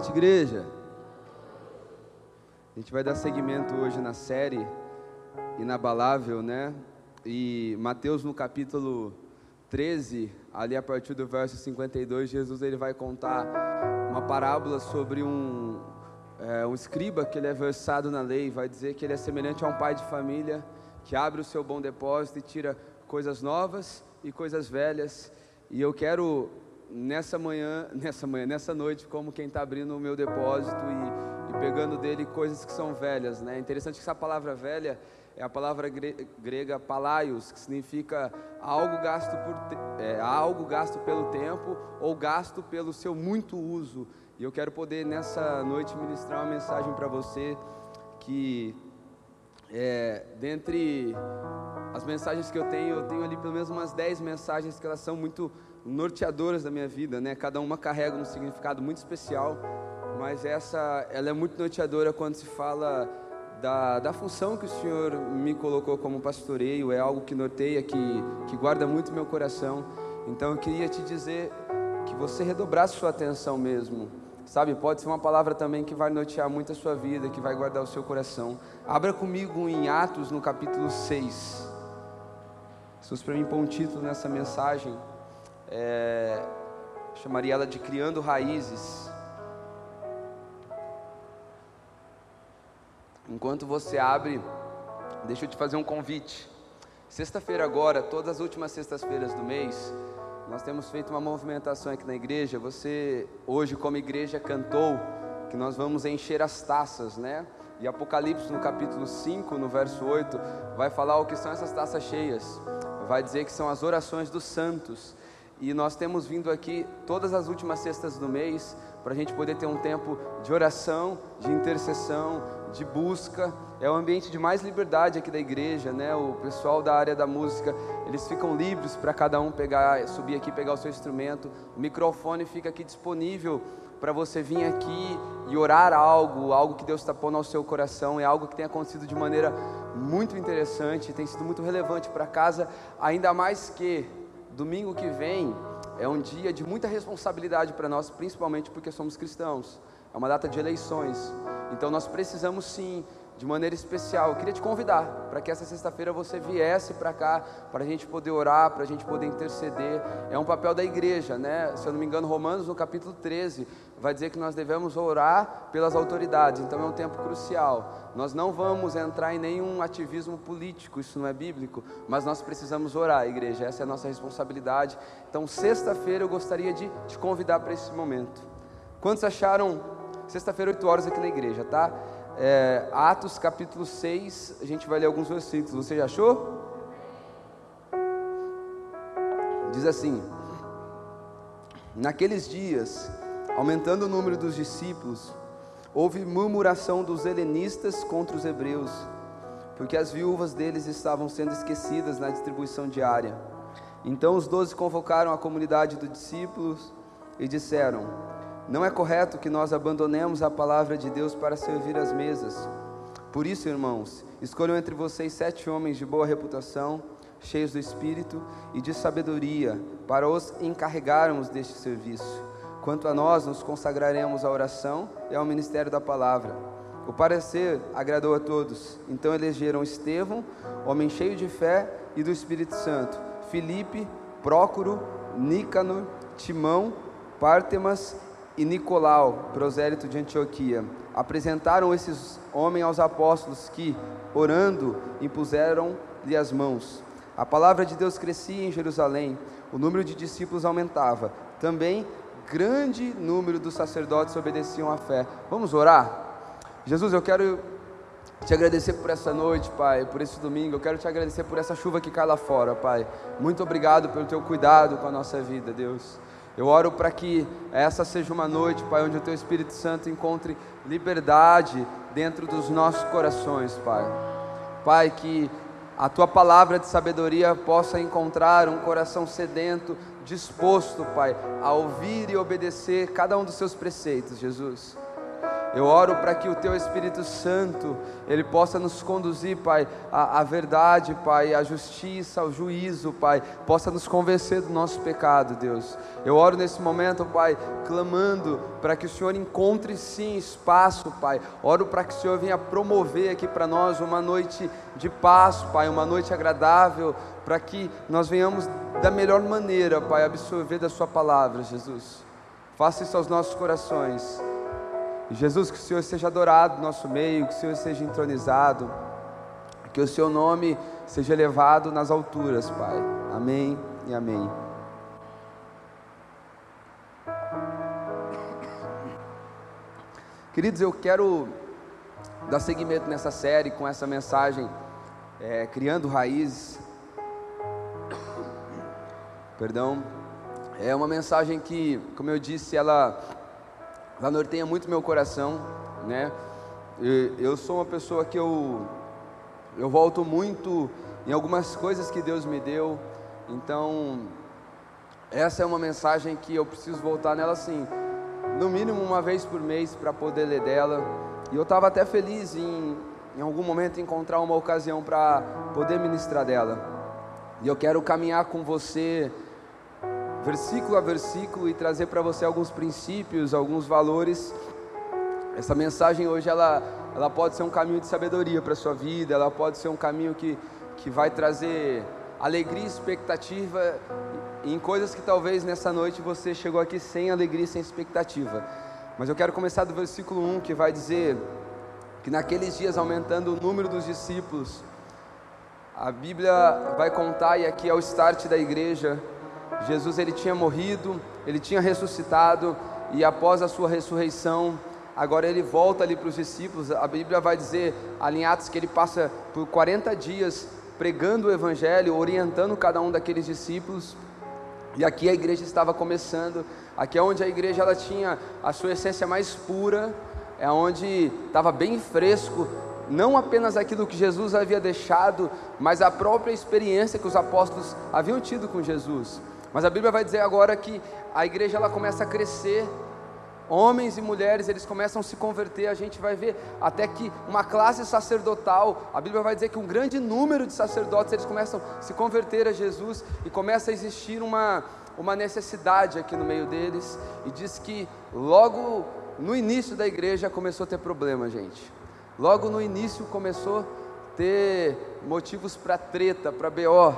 noite, igreja. A gente vai dar seguimento hoje na série Inabalável, né? E Mateus no capítulo 13, ali a partir do verso 52, Jesus ele vai contar uma parábola sobre um, é, um escriba que ele é versado na lei, vai dizer que ele é semelhante a um pai de família que abre o seu bom depósito e tira coisas novas e coisas velhas. E eu quero nessa manhã, nessa manhã, nessa noite, como quem está abrindo o meu depósito e, e, pegando dele coisas que são velhas, né? Interessante que essa palavra velha é a palavra grega palaios, que significa algo gasto por é, algo gasto pelo tempo ou gasto pelo seu muito uso. E eu quero poder nessa noite ministrar uma mensagem para você que é, dentre as mensagens que eu tenho, eu tenho ali pelo menos umas 10 mensagens que elas são muito norteadoras da minha vida, né? Cada uma carrega um significado muito especial, mas essa, ela é muito norteadora quando se fala da, da função que o Senhor me colocou como pastoreio, é algo que norteia, que, que guarda muito meu coração. Então eu queria te dizer que você redobrasse sua atenção mesmo. Sabe, pode ser uma palavra também que vai nortear muito a sua vida, que vai guardar o seu coração. Abra comigo em Atos, no capítulo 6. Se fosse para mim pôr um título nessa mensagem, é, chamaria ela de Criando Raízes. Enquanto você abre, deixa eu te fazer um convite. Sexta-feira agora, todas as últimas sextas-feiras do mês, nós temos feito uma movimentação aqui na igreja. Você hoje como igreja cantou que nós vamos encher as taças, né? E Apocalipse no capítulo 5, no verso 8, vai falar o que são essas taças cheias. Vai dizer que são as orações dos santos. E nós temos vindo aqui todas as últimas sextas do mês para a gente poder ter um tempo de oração, de intercessão, de busca. É o ambiente de mais liberdade aqui da igreja, né? O pessoal da área da música, eles ficam livres para cada um pegar, subir aqui, pegar o seu instrumento. O microfone fica aqui disponível para você vir aqui e orar algo, algo que Deus está pondo ao seu coração. É algo que tem acontecido de maneira muito interessante, tem sido muito relevante para casa, ainda mais que domingo que vem é um dia de muita responsabilidade para nós, principalmente porque somos cristãos. É uma data de eleições. Então nós precisamos sim, de maneira especial. Eu queria te convidar para que essa sexta-feira você viesse para cá, para a gente poder orar, para a gente poder interceder. É um papel da igreja, né? Se eu não me engano, Romanos, no capítulo 13, vai dizer que nós devemos orar pelas autoridades. Então é um tempo crucial. Nós não vamos entrar em nenhum ativismo político, isso não é bíblico, mas nós precisamos orar, igreja. Essa é a nossa responsabilidade. Então, sexta-feira eu gostaria de te convidar para esse momento. Quantos acharam sexta-feira, 8 horas aqui na igreja, tá? É, Atos capítulo 6, a gente vai ler alguns versículos. Você já achou? Diz assim: Naqueles dias, aumentando o número dos discípulos, houve murmuração dos helenistas contra os hebreus, porque as viúvas deles estavam sendo esquecidas na distribuição diária. Então os doze convocaram a comunidade dos discípulos e disseram: Não é correto que nós abandonemos a palavra de Deus para servir as mesas. Por isso, irmãos, escolham entre vocês sete homens de boa reputação, cheios do espírito e de sabedoria, para os encarregarmos deste serviço. Quanto a nós, nos consagraremos à oração e ao ministério da palavra. O parecer agradou a todos. Então elegeram Estevão, homem cheio de fé e do Espírito Santo, Filipe, Prócoro, Nícano, Timão, Pártemas e Nicolau, prosélito de Antioquia. Apresentaram esses homens aos apóstolos que, orando, impuseram-lhe as mãos. A palavra de Deus crescia em Jerusalém, o número de discípulos aumentava. Também grande número dos sacerdotes obedeciam à fé. Vamos orar? Jesus, eu quero te agradecer por essa noite, Pai, por esse domingo. Eu quero te agradecer por essa chuva que cai lá fora, Pai. Muito obrigado pelo teu cuidado com a nossa vida, Deus. Eu oro para que essa seja uma noite, Pai, onde o teu Espírito Santo encontre liberdade dentro dos nossos corações, Pai. Pai, que a tua palavra de sabedoria possa encontrar um coração sedento, disposto, Pai, a ouvir e obedecer cada um dos seus preceitos, Jesus. Eu oro para que o Teu Espírito Santo, Ele possa nos conduzir, Pai, à, verdade, Pai, à justiça, ao juízo, Pai, possa nos convencer do nosso pecado, Deus. Eu oro nesse momento, Pai, clamando para que o Senhor encontre sim espaço, Pai. Oro para que o Senhor venha promover aqui para nós uma noite de paz, Pai, uma noite agradável, para que nós venhamos da melhor maneira, Pai, absorver da Sua palavra, Jesus. Faça isso aos nossos corações. Jesus, que o Senhor seja adorado no nosso meio, que o Senhor seja entronizado, que o Seu nome seja elevado nas alturas, Pai. Amém e amém. Queridos, eu quero dar seguimento nessa série com essa mensagem, é, Criando Raízes. Perdão. É uma mensagem que, como eu disse, ela ela norteia muito meu coração, né? Eu sou uma pessoa que eu eu volto muito em algumas coisas que Deus me deu. Então, essa é uma mensagem que eu preciso voltar nela assim, no mínimo uma vez por mês para poder ler dela. E eu estava até feliz em, em algum momento encontrar uma ocasião para poder ministrar dela. E eu quero caminhar com você versículo a versículo e trazer para você alguns princípios, alguns valores. Essa mensagem hoje ela, ela pode ser um caminho de sabedoria para a sua vida, ela pode ser um caminho que, que vai trazer alegria expectativa em coisas que talvez nessa noite você chegou aqui sem alegria sem expectativa. Mas eu quero começar do versículo 1 que vai dizer que naqueles dias, aumentando o número dos discípulos, a Bíblia vai contar, e aqui é o start da igreja, Jesus ele tinha morrido, ele tinha ressuscitado e após a sua ressurreição, agora ele volta ali para os discípulos. A Bíblia vai dizer ali em Atos que ele passa por 40 dias pregando o evangelho, orientando cada um daqueles discípulos. E aqui a igreja estava começando, aqui é onde a igreja ela tinha a sua essência mais pura, é onde estava bem fresco, não apenas aquilo que Jesus havia deixado, mas a própria experiência que os apóstolos haviam tido com Jesus. Mas a Bíblia vai dizer agora que a igreja ela começa a crescer, homens e mulheres eles começam a se converter. A gente vai ver até que uma classe sacerdotal, a Bíblia vai dizer que um grande número de sacerdotes eles começam a se converter a Jesus e começa a existir uma uma necessidade aqui no meio deles e diz que logo no início da igreja começou a ter problema, gente. Logo no início começou a ter motivos para treta, para BO,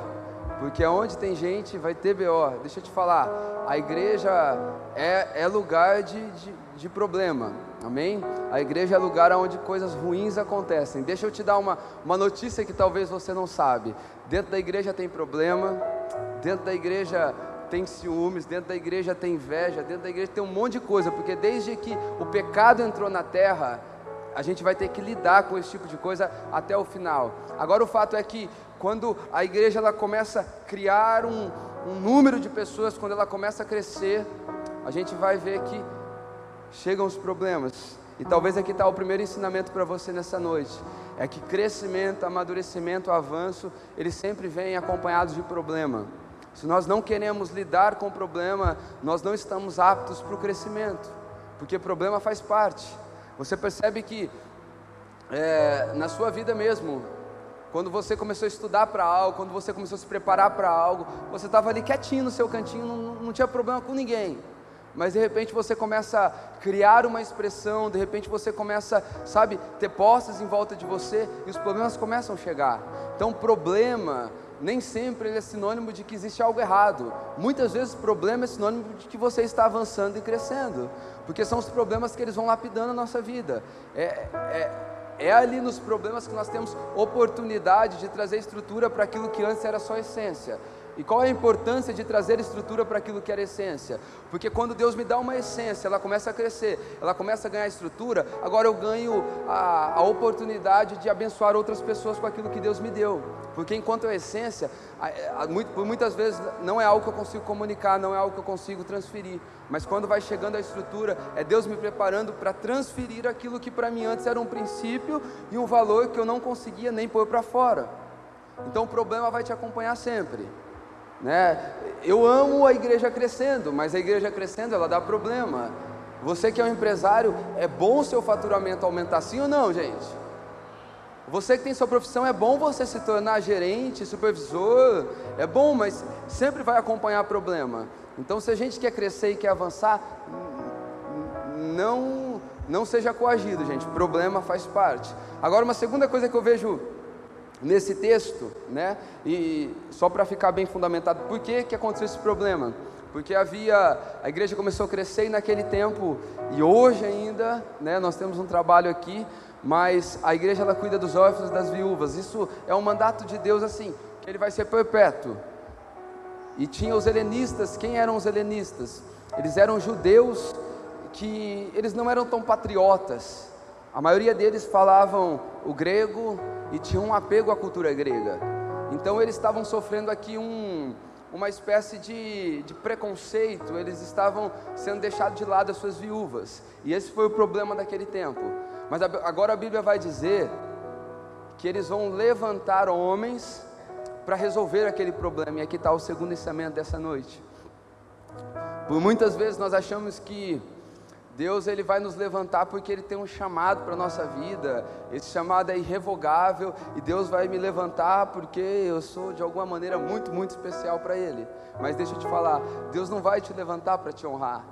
porque onde tem gente vai ter BO. Deixa eu te falar, a igreja é, é lugar de, de, de, problema, amém? A igreja é lugar onde coisas ruins acontecem. Deixa eu te dar uma, uma notícia que talvez você não sabe. Dentro da igreja tem problema, dentro da igreja tem ciúmes, dentro da igreja tem inveja, dentro da igreja tem um monte de coisa, porque desde que o pecado entrou na terra, a gente vai ter que lidar com esse tipo de coisa até o final. Agora o fato é que quando a igreja ela começa a criar um, um número de pessoas, quando ela começa a crescer, a gente vai ver que chegam os problemas. E talvez aqui está o primeiro ensinamento para você nessa noite. É que crescimento, amadurecimento, avanço, eles sempre vêm acompanhados de problema. Se nós não queremos lidar com o problema, nós não estamos aptos para o crescimento, porque problema faz parte. Você percebe que é, na sua vida mesmo, quando você começou a estudar para algo, quando você começou a se preparar para algo, você estava ali quietinho no seu cantinho, não, não tinha problema com ninguém. Mas de repente você começa a criar uma expressão, de repente você começa, sabe, ter posses em volta de você e os problemas começam a chegar. Então, problema nem sempre ele é sinônimo de que existe algo errado. Muitas vezes, problema é sinônimo de que você está avançando e crescendo, porque são os problemas que eles vão lapidando a nossa vida. É, é, é ali nos problemas que nós temos oportunidade de trazer estrutura para aquilo que antes era só essência. E qual é a importância de trazer estrutura para aquilo que era essência? Porque quando Deus me dá uma essência, ela começa a crescer, ela começa a ganhar estrutura, agora eu ganho a, a oportunidade de abençoar outras pessoas com aquilo que Deus me deu. Porque enquanto é essência, a, a, muitas vezes não é algo que eu consigo comunicar, não é algo que eu consigo transferir. Mas quando vai chegando a estrutura, é Deus me preparando para transferir aquilo que para mim antes era um princípio e um valor que eu não conseguia nem pôr para fora. Então o problema vai te acompanhar sempre. Né? Eu amo a igreja crescendo, mas a igreja crescendo ela dá problema. Você que é um empresário, é bom o seu faturamento aumentar sim ou não, gente? Você que tem sua profissão, é bom você se tornar gerente, supervisor, é bom, mas sempre vai acompanhar problema. Então, se a gente quer crescer e quer avançar, não, não seja coagido, gente. Problema faz parte. Agora, uma segunda coisa que eu vejo nesse texto, né? E só para ficar bem fundamentado, por que, que aconteceu esse problema? Porque havia, a igreja começou a crescer naquele tempo, e hoje ainda, né, nós temos um trabalho aqui, mas a igreja ela cuida dos órfãos e das viúvas. Isso é um mandato de Deus assim, que ele vai ser perpétuo. E tinha os helenistas, quem eram os helenistas? Eles eram judeus que eles não eram tão patriotas. A maioria deles falavam o grego e tinham um apego à cultura grega. Então eles estavam sofrendo aqui um, uma espécie de, de preconceito, eles estavam sendo deixados de lado as suas viúvas. E esse foi o problema daquele tempo. Mas agora a Bíblia vai dizer que eles vão levantar homens para resolver aquele problema. E aqui está o segundo ensinamento dessa noite. Por muitas vezes nós achamos que Deus ele vai nos levantar porque Ele tem um chamado para a nossa vida, esse chamado é irrevogável e Deus vai me levantar porque eu sou de alguma maneira muito, muito especial para Ele. Mas deixa eu te falar, Deus não vai te levantar para te honrar,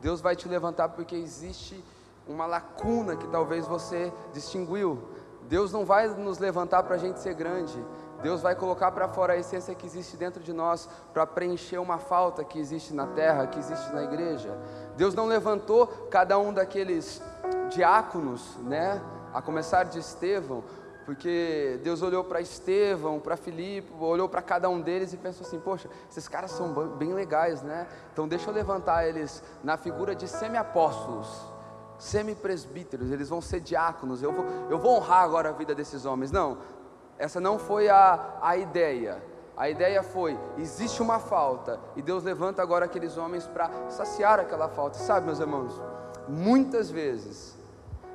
Deus vai te levantar porque existe uma lacuna que talvez você distinguiu. Deus não vai nos levantar para a gente ser grande, Deus vai colocar para fora a essência que existe dentro de nós para preencher uma falta que existe na terra, que existe na igreja. Deus não levantou cada um daqueles diáconos, né? A começar de Estevão, porque Deus olhou para Estevão, para Filipe, olhou para cada um deles e pensou assim: poxa, esses caras são bem legais, né? Então deixa eu levantar eles na figura de semi-apóstolos, semi-presbíteros, eles vão ser diáconos, eu vou, eu vou honrar agora a vida desses homens. Não, essa não foi a, a ideia. A ideia foi: existe uma falta, e Deus levanta agora aqueles homens para saciar aquela falta. Sabe, meus irmãos, muitas vezes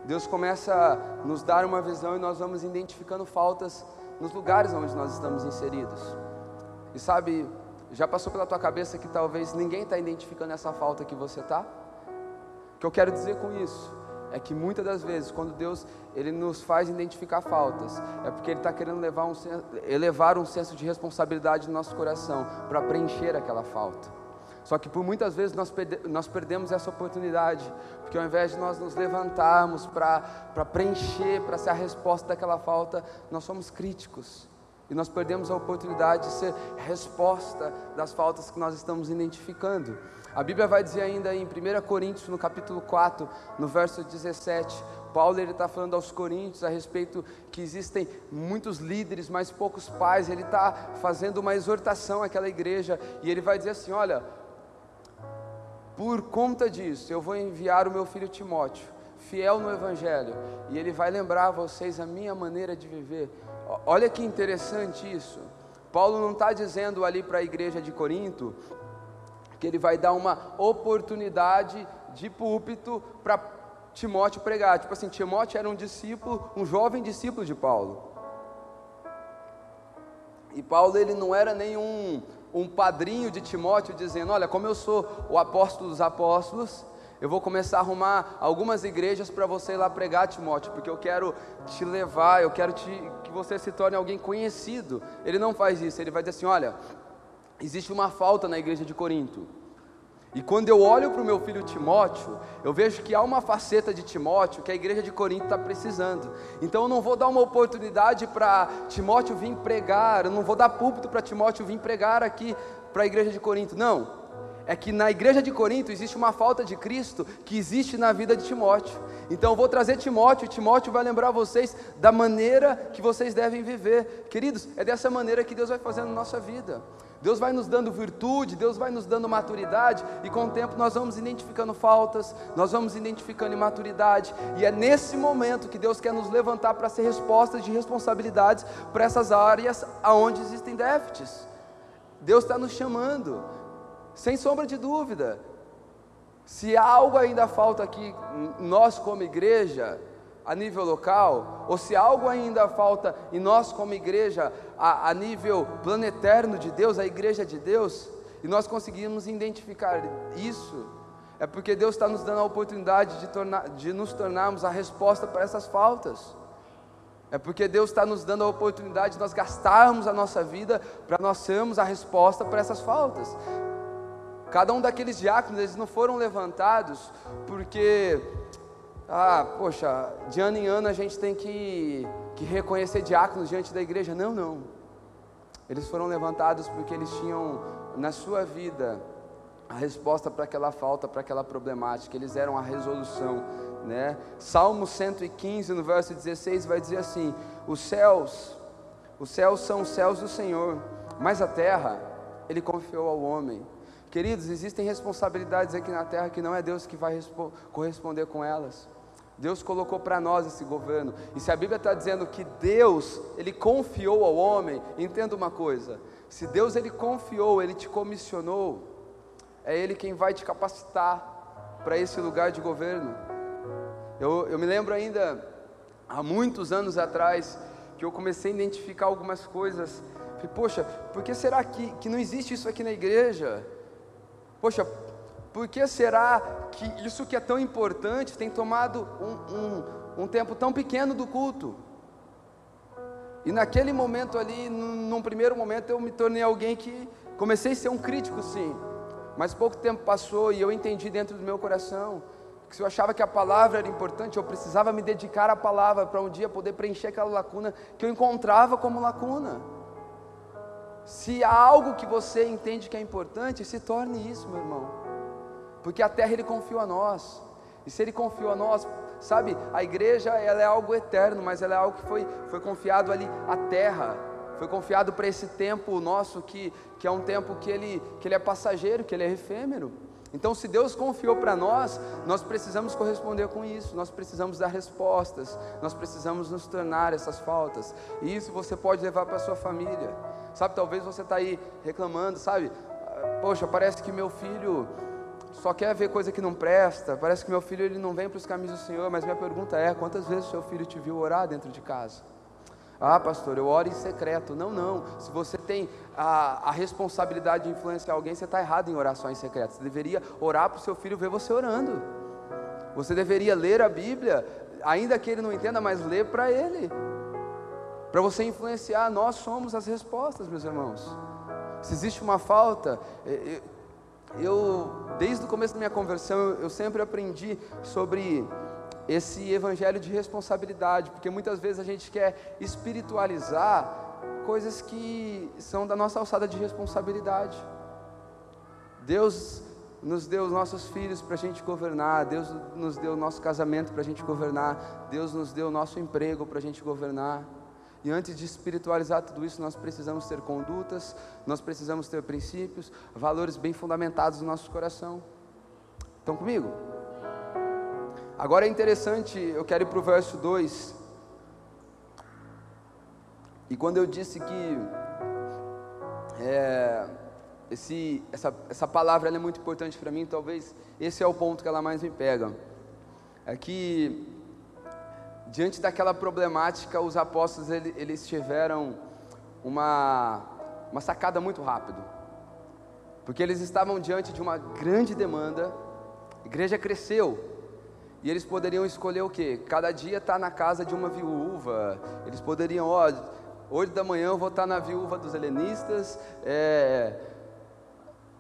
Deus começa a nos dar uma visão e nós vamos identificando faltas nos lugares onde nós estamos inseridos. E sabe, já passou pela tua cabeça que talvez ninguém está identificando essa falta que você está? O que eu quero dizer com isso? É que muitas das vezes, quando Deus ele nos faz identificar faltas, é porque Ele está querendo levar um, elevar um senso de responsabilidade no nosso coração para preencher aquela falta. Só que por muitas vezes nós, perde, nós perdemos essa oportunidade, porque ao invés de nós nos levantarmos para preencher, para ser a resposta daquela falta, nós somos críticos. E nós perdemos a oportunidade de ser resposta das faltas que nós estamos identificando. A Bíblia vai dizer ainda em 1 Coríntios, no capítulo 4, no verso 17, Paulo ele está falando aos Coríntios a respeito que existem muitos líderes, mas poucos pais. Ele está fazendo uma exortação àquela igreja e ele vai dizer assim: Olha, por conta disso, eu vou enviar o meu filho Timóteo, fiel no Evangelho, e ele vai lembrar a vocês a minha maneira de viver. Olha que interessante isso. Paulo não está dizendo ali para a igreja de Corinto que ele vai dar uma oportunidade de púlpito para Timóteo pregar. Tipo assim, Timóteo era um discípulo, um jovem discípulo de Paulo. E Paulo ele não era nenhum um padrinho de Timóteo dizendo: Olha, como eu sou o apóstolo dos apóstolos, eu vou começar a arrumar algumas igrejas para você ir lá pregar, Timóteo, porque eu quero te levar, eu quero te, que você se torne alguém conhecido. Ele não faz isso, ele vai dizer assim: Olha, existe uma falta na igreja de Corinto. E quando eu olho para o meu filho Timóteo, eu vejo que há uma faceta de Timóteo que a igreja de Corinto está precisando. Então eu não vou dar uma oportunidade para Timóteo vir pregar, eu não vou dar púlpito para Timóteo vir pregar aqui para a igreja de Corinto. Não. É que na igreja de Corinto existe uma falta de Cristo que existe na vida de Timóteo. Então eu vou trazer Timóteo, e Timóteo vai lembrar vocês da maneira que vocês devem viver. Queridos, é dessa maneira que Deus vai fazendo na nossa vida. Deus vai nos dando virtude, Deus vai nos dando maturidade, e com o tempo nós vamos identificando faltas, nós vamos identificando imaturidade, e é nesse momento que Deus quer nos levantar para ser respostas de responsabilidades para essas áreas aonde existem déficits. Deus está nos chamando, sem sombra de dúvida. Se algo ainda falta aqui, nós como igreja, a nível local, ou se algo ainda falta em nós como igreja, a, a nível planetário de Deus, a igreja de Deus, e nós conseguimos identificar isso, é porque Deus está nos dando a oportunidade de, tornar, de nos tornarmos a resposta para essas faltas. É porque Deus está nos dando a oportunidade de nós gastarmos a nossa vida para nós sermos a resposta para essas faltas. Cada um daqueles diáconos, eles não foram levantados porque, ah, poxa, de ano em ano a gente tem que, que reconhecer diáconos diante da igreja. Não, não. Eles foram levantados porque eles tinham na sua vida a resposta para aquela falta, para aquela problemática. Eles eram a resolução né? Salmo 115, no verso 16, vai dizer assim: Os céus, os céus são os céus do Senhor, mas a terra Ele confiou ao homem. Queridos, existem responsabilidades aqui na terra que não é Deus que vai corresponder com elas. Deus colocou para nós esse governo. E se a Bíblia está dizendo que Deus, Ele confiou ao homem, entenda uma coisa: se Deus Ele confiou, Ele te comissionou, é Ele quem vai te capacitar para esse lugar de governo. Eu, eu me lembro ainda, há muitos anos atrás, que eu comecei a identificar algumas coisas. Falei, poxa, por que será que, que não existe isso aqui na igreja? Poxa, por que será que isso que é tão importante tem tomado um, um, um tempo tão pequeno do culto? E naquele momento ali, num, num primeiro momento, eu me tornei alguém que comecei a ser um crítico, sim. Mas pouco tempo passou e eu entendi dentro do meu coração que se eu achava que a palavra era importante, eu precisava me dedicar à palavra para um dia poder preencher aquela lacuna que eu encontrava como lacuna. Se há algo que você entende que é importante, se torne isso, meu irmão. Porque a terra ele confiou a nós. E se ele confiou a nós, sabe, a igreja ela é algo eterno, mas ela é algo que foi, foi confiado ali à terra. Foi confiado para esse tempo nosso que, que é um tempo que ele, que ele é passageiro, que ele é efêmero. Então, se Deus confiou para nós, nós precisamos corresponder com isso, nós precisamos dar respostas, nós precisamos nos tornar essas faltas, e isso você pode levar para sua família. Sabe, talvez você está aí reclamando, sabe? Poxa, parece que meu filho só quer ver coisa que não presta, parece que meu filho ele não vem para os caminhos do Senhor, mas minha pergunta é: quantas vezes seu filho te viu orar dentro de casa? Ah, pastor, eu oro em secreto. Não, não. Se você tem a, a responsabilidade de influenciar alguém, você está errado em orar só em secreto. Você deveria orar para o seu filho ver você orando. Você deveria ler a Bíblia, ainda que ele não entenda, mas ler para ele. Para você influenciar, nós somos as respostas, meus irmãos. Se existe uma falta, eu, desde o começo da minha conversão, eu sempre aprendi sobre esse evangelho de responsabilidade, porque muitas vezes a gente quer espiritualizar coisas que são da nossa alçada de responsabilidade. Deus nos deu os nossos filhos para a gente governar, Deus nos deu o nosso casamento para a gente governar, Deus nos deu o nosso emprego para a gente governar. E antes de espiritualizar tudo isso, nós precisamos ter condutas, nós precisamos ter princípios, valores bem fundamentados no nosso coração. Estão comigo? Agora é interessante, eu quero ir para o verso 2. E quando eu disse que é, esse, essa, essa palavra é muito importante para mim, talvez esse é o ponto que ela mais me pega. É que, diante daquela problemática, os apóstolos eles, tiveram uma, uma sacada muito rápido. Porque eles estavam diante de uma grande demanda, a igreja cresceu, e eles poderiam escolher o que? Cada dia estar tá na casa de uma viúva. Eles poderiam, ó, hoje da manhã eu vou estar tá na viúva dos helenistas. É,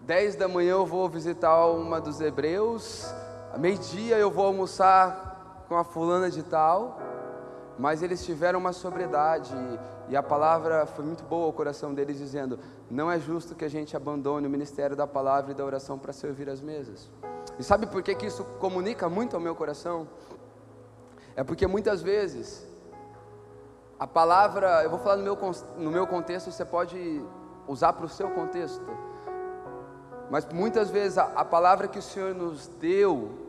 dez da manhã eu vou visitar uma dos hebreus. Meio-dia eu vou almoçar com a fulana de tal. Mas eles tiveram uma sobriedade. E a palavra foi muito boa ao coração deles, dizendo: Não é justo que a gente abandone o ministério da palavra e da oração para servir as mesas. E sabe por que, que isso comunica muito ao meu coração? É porque muitas vezes a palavra, eu vou falar no meu, no meu contexto, você pode usar para o seu contexto, mas muitas vezes a, a palavra que o Senhor nos deu,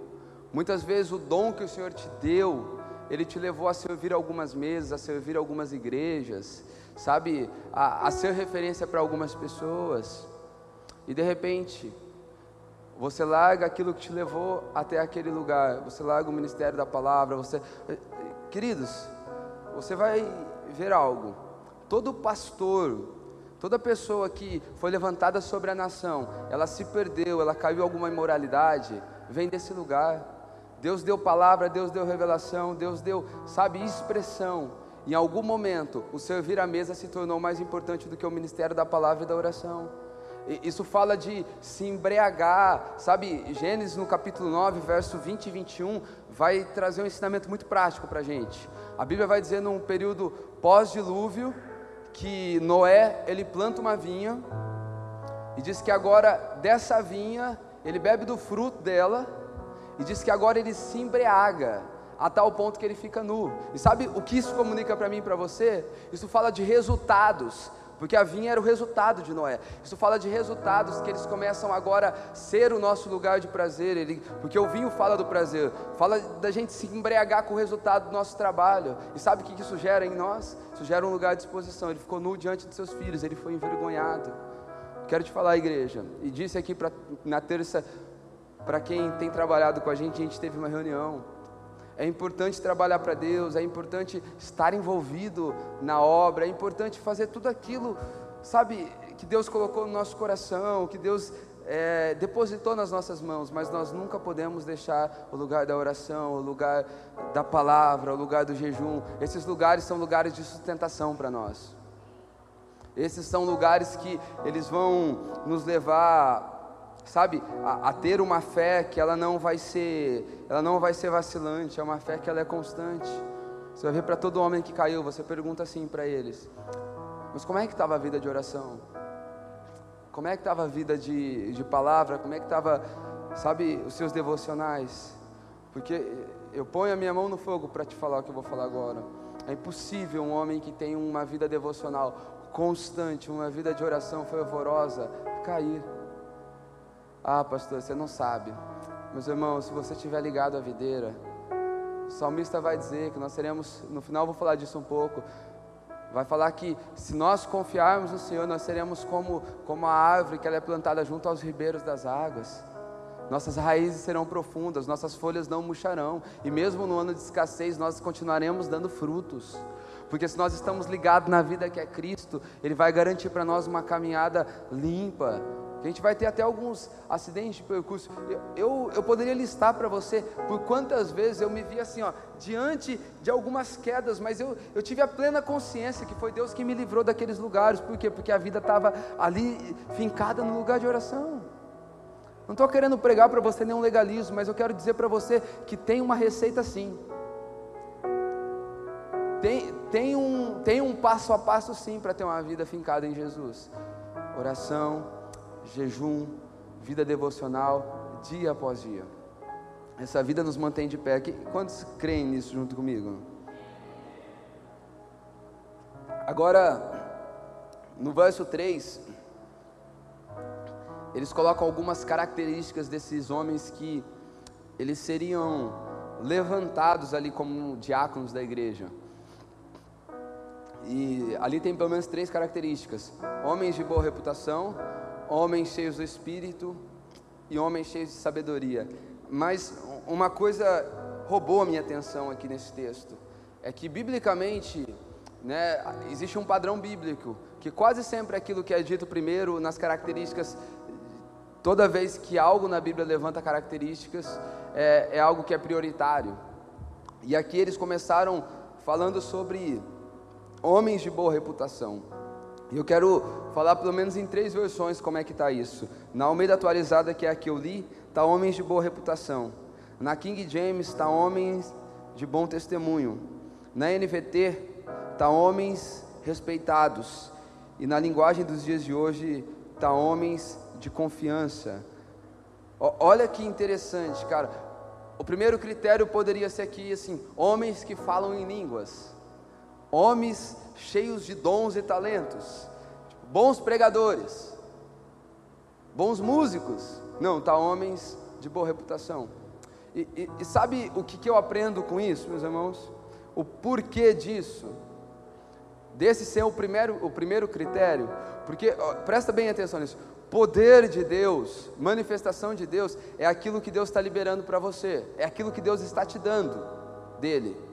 muitas vezes o dom que o Senhor te deu, ele te levou a servir algumas mesas, a servir algumas igrejas, sabe, a, a ser referência para algumas pessoas, e de repente, você larga aquilo que te levou até aquele lugar. Você larga o ministério da palavra. Você, queridos, você vai ver algo. Todo pastor, toda pessoa que foi levantada sobre a nação, ela se perdeu, ela caiu em alguma imoralidade, vem desse lugar. Deus deu palavra, Deus deu revelação, Deus deu, sabe, expressão. Em algum momento, o servir à mesa se tornou mais importante do que o ministério da palavra e da oração. Isso fala de se embriagar, sabe? Gênesis no capítulo 9, verso 20 e 21, vai trazer um ensinamento muito prático para a gente. A Bíblia vai dizer num período pós-dilúvio que Noé ele planta uma vinha e diz que agora dessa vinha ele bebe do fruto dela e diz que agora ele se embriaga a tal ponto que ele fica nu. E sabe o que isso comunica para mim e para você? Isso fala de resultados porque a vinha era o resultado de Noé. Isso fala de resultados que eles começam agora a ser o nosso lugar de prazer, ele, porque o vinho fala do prazer, fala da gente se embriagar com o resultado do nosso trabalho. E sabe o que isso gera em nós? Isso gera um lugar de exposição. Ele ficou nu diante de seus filhos, ele foi envergonhado. Quero te falar, igreja, e disse aqui pra, na terça, para quem tem trabalhado com a gente, a gente teve uma reunião é importante trabalhar para Deus, é importante estar envolvido na obra, é importante fazer tudo aquilo, sabe, que Deus colocou no nosso coração, que Deus é, depositou nas nossas mãos, mas nós nunca podemos deixar o lugar da oração, o lugar da palavra, o lugar do jejum. Esses lugares são lugares de sustentação para nós. Esses são lugares que eles vão nos levar sabe, a, a, ter uma fé que ela não vai ser, ela não vai ser vacilante, é uma fé que ela é constante. Você vai ver para todo homem que caiu, você pergunta assim para eles: mas como é que estava a vida de oração? Como é que estava a vida de, de palavra? Como é que estava, sabe, os seus devocionais? Porque eu ponho a minha mão no fogo para te falar o que eu vou falar agora. É impossível um homem que tem uma vida devocional constante, uma vida de oração fervorosa, cair. Ah, pastor, você não sabe. Meus irmãos, se você estiver ligado à videira, o salmista vai dizer que nós seremos, no final vou falar disso um pouco, vai falar que se nós confiarmos no Senhor, nós seremos como, como a árvore que ela é plantada junto aos ribeiros das águas. Nossas raízes serão profundas, nossas folhas não murcharão, e mesmo no ano de escassez nós continuaremos dando frutos. Porque se nós estamos ligados na vida que é Cristo, Ele vai garantir para nós uma caminhada limpa, a gente vai ter até alguns acidentes de percurso. Eu, eu, poderia listar para você por quantas vezes eu me vi assim, ó, diante de algumas quedas, mas eu, eu tive a plena consciência que foi Deus que me livrou daqueles lugares. Por quê? Porque a vida estava ali fincada no lugar de oração. Não estou querendo pregar para você nenhum legalismo, mas eu quero dizer para você que tem uma receita sim. Tem, tem, um, tem um passo a passo sim para ter uma vida fincada em Jesus. Oração, jejum, vida devocional, dia após dia. Essa vida nos mantém de pé. Quantos creem nisso junto comigo? Agora, no verso 3, eles colocam algumas características desses homens que eles seriam levantados ali como diáconos da igreja. E ali tem pelo menos três características: homens de boa reputação, homens cheios do Espírito e homens cheios de sabedoria. Mas uma coisa roubou a minha atenção aqui nesse texto. É que, biblicamente, né, existe um padrão bíblico, que quase sempre aquilo que é dito primeiro nas características, toda vez que algo na Bíblia levanta características, é, é algo que é prioritário. E aqui eles começaram falando sobre homens de boa reputação. E eu quero falar pelo menos em três versões como é que está isso. Na Almeida atualizada, que é a que eu li, está homens de boa reputação. Na King James está homens de bom testemunho. Na NVT está homens respeitados. E na linguagem dos dias de hoje está homens de confiança. Olha que interessante, cara. O primeiro critério poderia ser aqui assim: homens que falam em línguas, homens cheios de dons e talentos, bons pregadores, bons músicos. Não, tá homens de boa reputação. E, e, e sabe o que, que eu aprendo com isso, meus irmãos? O porquê disso? Desse ser o primeiro, o primeiro critério, porque ó, presta bem atenção nisso. Poder de Deus, manifestação de Deus, é aquilo que Deus está liberando para você, é aquilo que Deus está te dando dele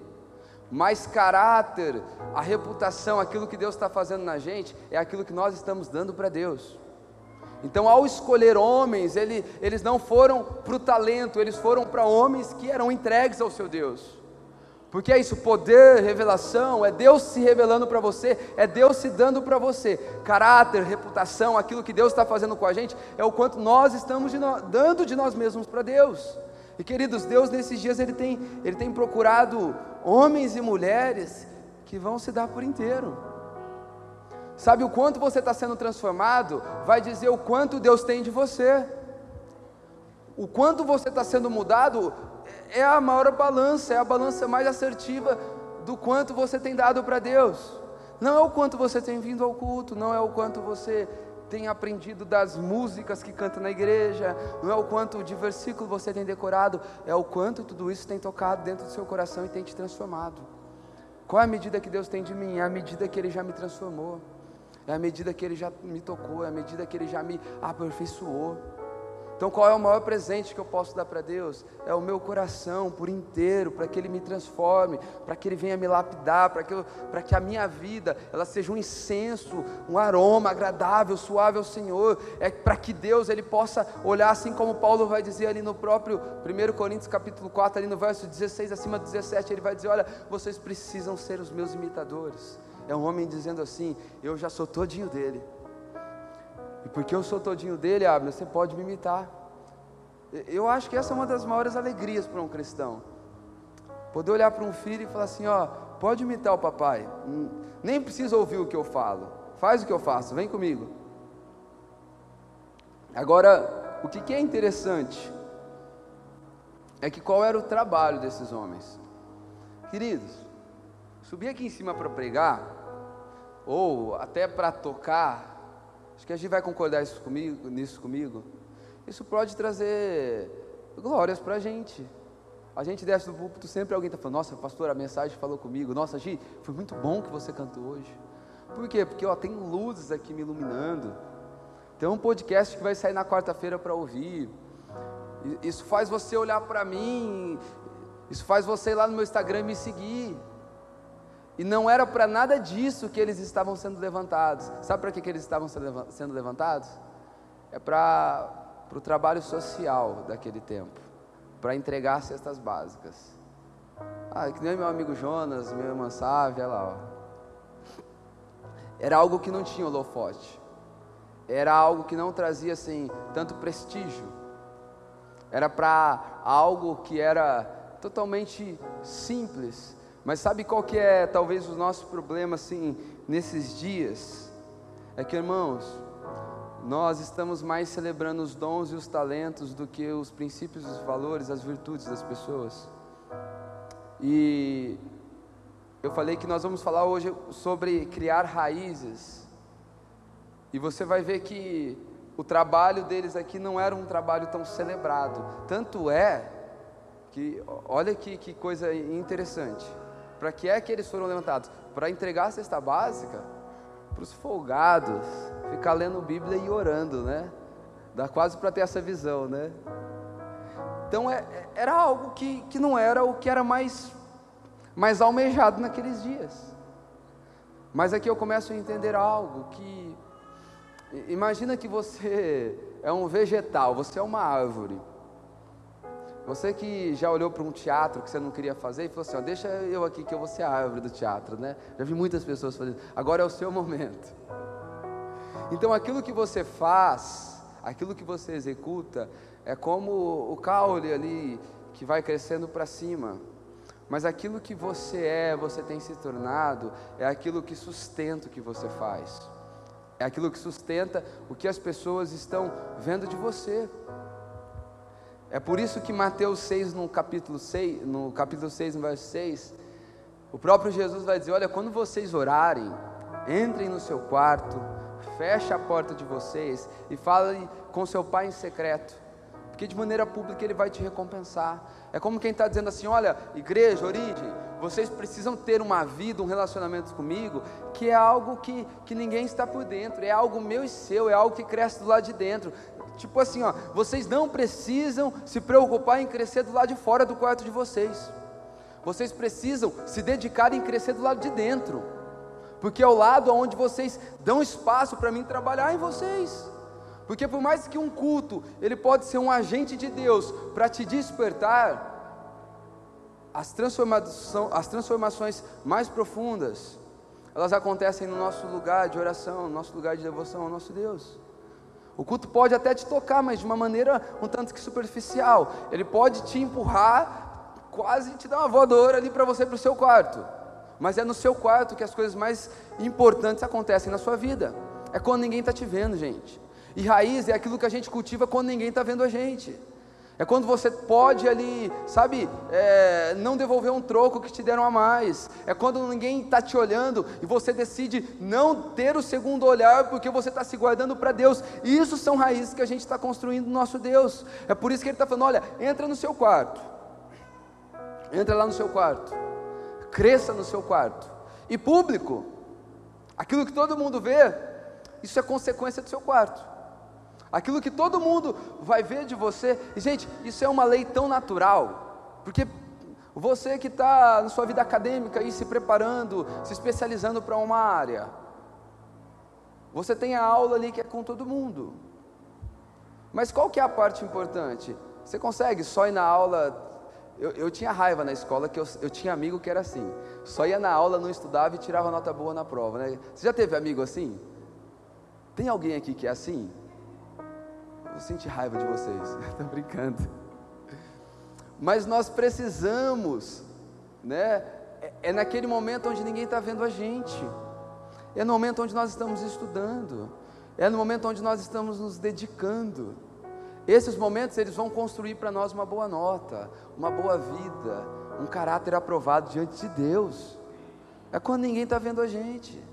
mas caráter, a reputação, aquilo que Deus está fazendo na gente, é aquilo que nós estamos dando para Deus. Então, ao escolher homens, ele, eles não foram para o talento, eles foram para homens que eram entregues ao seu Deus. Porque é isso, poder, revelação, é Deus se revelando para você, é Deus se dando para você. Caráter, reputação, aquilo que Deus está fazendo com a gente, é o quanto nós estamos de no, dando de nós mesmos para Deus. E queridos, Deus nesses dias ele tem, ele tem procurado homens e mulheres que vão se dar por inteiro. Sabe o quanto você está sendo transformado? Vai dizer o quanto Deus tem de você. O quanto você está sendo mudado é a maior balança, é a balança mais assertiva do quanto você tem dado para Deus. Não é o quanto você tem vindo ao culto, não é o quanto você tem aprendido das músicas que canta na igreja, não é o quanto de versículo você tem decorado, é o quanto tudo isso tem tocado dentro do seu coração e tem te transformado. Qual é a medida que Deus tem de mim? É a medida que Ele já me transformou, é a medida que Ele já me tocou, é a medida que Ele já me aperfeiçoou. Então, qual é o maior presente que eu posso dar para Deus? É o meu coração por inteiro, para que Ele me transforme, para que Ele venha me lapidar, para que, que a minha vida ela seja um incenso, um aroma agradável, suave ao Senhor. É para que Deus Ele possa olhar assim como Paulo vai dizer ali no próprio 1 Coríntios capítulo 4, ali no verso 16 acima do 17, ele vai dizer: Olha, vocês precisam ser os meus imitadores. É um homem dizendo assim: Eu já sou todinho dele. E porque eu sou todinho dele, Abner, você pode me imitar. Eu acho que essa é uma das maiores alegrias para um cristão. Poder olhar para um filho e falar assim: ó, pode imitar o papai. Hum, nem precisa ouvir o que eu falo. Faz o que eu faço, vem comigo. Agora, o que, é interessante é que qual era o trabalho desses homens? Queridos, subir aqui em cima para pregar, ou até para tocar, Acho que a gente vai concordar isso comigo, nisso comigo. Isso pode trazer glórias para a gente. A gente desce do púlpito, sempre alguém está falando, nossa, pastor, a mensagem falou comigo. Nossa, Gi, foi muito bom que você cantou hoje. Por quê? Porque ó, tem luzes aqui me iluminando. Tem um podcast que vai sair na quarta-feira para ouvir. Isso faz você olhar para mim. Isso faz você ir lá no meu Instagram e me seguir. E não era para nada disso que eles estavam sendo levantados. Sabe para que, que eles estavam sendo levantados? É para o trabalho social daquele tempo para entregar cestas básicas. Ah, que nem meu amigo Jonas, meu irmã Sávia, lá, ó. Era algo que não tinha holofote. Era algo que não trazia assim tanto prestígio. Era para algo que era totalmente simples, mas sabe qual que é talvez o nosso problema assim nesses dias? É que, irmãos, nós estamos mais celebrando os dons e os talentos do que os princípios, os valores, as virtudes das pessoas. E eu falei que nós vamos falar hoje sobre criar raízes. E você vai ver que o trabalho deles aqui não era um trabalho tão celebrado. Tanto é que, olha que, que coisa interessante. Para que é que eles foram levantados? Para entregar a cesta básica para os folgados, ficar lendo Bíblia e orando, né? Dá quase para ter essa visão, né? Então é, é, era algo que, que não era o que era mais, mais almejado naqueles dias. Mas aqui eu começo a entender algo que. Imagina que você é um vegetal, você é uma árvore. Você que já olhou para um teatro que você não queria fazer e falou assim: ó, deixa eu aqui que eu vou ser a árvore do teatro, né? Já vi muitas pessoas fazendo. Agora é o seu momento. Então aquilo que você faz, aquilo que você executa, é como o caule ali que vai crescendo para cima. Mas aquilo que você é, você tem se tornado, é aquilo que sustenta o que você faz. É aquilo que sustenta o que as pessoas estão vendo de você. É por isso que Mateus 6, no capítulo 6, no capítulo 6, no verso 6, o próprio Jesus vai dizer: Olha, quando vocês orarem, entrem no seu quarto, feche a porta de vocês e falem com seu pai em secreto, porque de maneira pública ele vai te recompensar. É como quem está dizendo assim: Olha, igreja, origem, vocês precisam ter uma vida, um relacionamento comigo, que é algo que, que ninguém está por dentro, é algo meu e seu, é algo que cresce do lado de dentro. Tipo assim, ó, vocês não precisam se preocupar em crescer do lado de fora do quarto de vocês. Vocês precisam se dedicar em crescer do lado de dentro. Porque é o lado onde vocês dão espaço para mim trabalhar em vocês. Porque por mais que um culto, ele pode ser um agente de Deus para te despertar, as, as transformações mais profundas, elas acontecem no nosso lugar de oração, no nosso lugar de devoção ao nosso Deus. O culto pode até te tocar, mas de uma maneira um tanto que superficial. Ele pode te empurrar, quase te dar uma voadora ali para você para o seu quarto. Mas é no seu quarto que as coisas mais importantes acontecem na sua vida. É quando ninguém está te vendo, gente. E raiz é aquilo que a gente cultiva quando ninguém está vendo a gente. É quando você pode ali, sabe, é, não devolver um troco que te deram a mais. É quando ninguém está te olhando e você decide não ter o segundo olhar porque você está se guardando para Deus. Isso são raízes que a gente está construindo no nosso Deus. É por isso que ele está falando: olha, entra no seu quarto. Entra lá no seu quarto. Cresça no seu quarto. E público, aquilo que todo mundo vê, isso é consequência do seu quarto aquilo que todo mundo vai ver de você. E, gente, isso é uma lei tão natural, porque você que está na sua vida acadêmica aí se preparando, se especializando para uma área, você tem a aula ali que é com todo mundo. Mas qual que é a parte importante? Você consegue só ir na aula. Eu, eu tinha raiva na escola que eu, eu tinha amigo que era assim, só ia na aula, não estudava e tirava nota boa na prova. Né? Você já teve amigo assim? Tem alguém aqui que é assim? Eu senti raiva de vocês. Estou brincando. Mas nós precisamos, né? É, é naquele momento onde ninguém está vendo a gente. É no momento onde nós estamos estudando. É no momento onde nós estamos nos dedicando. Esses momentos eles vão construir para nós uma boa nota, uma boa vida, um caráter aprovado diante de Deus. É quando ninguém está vendo a gente.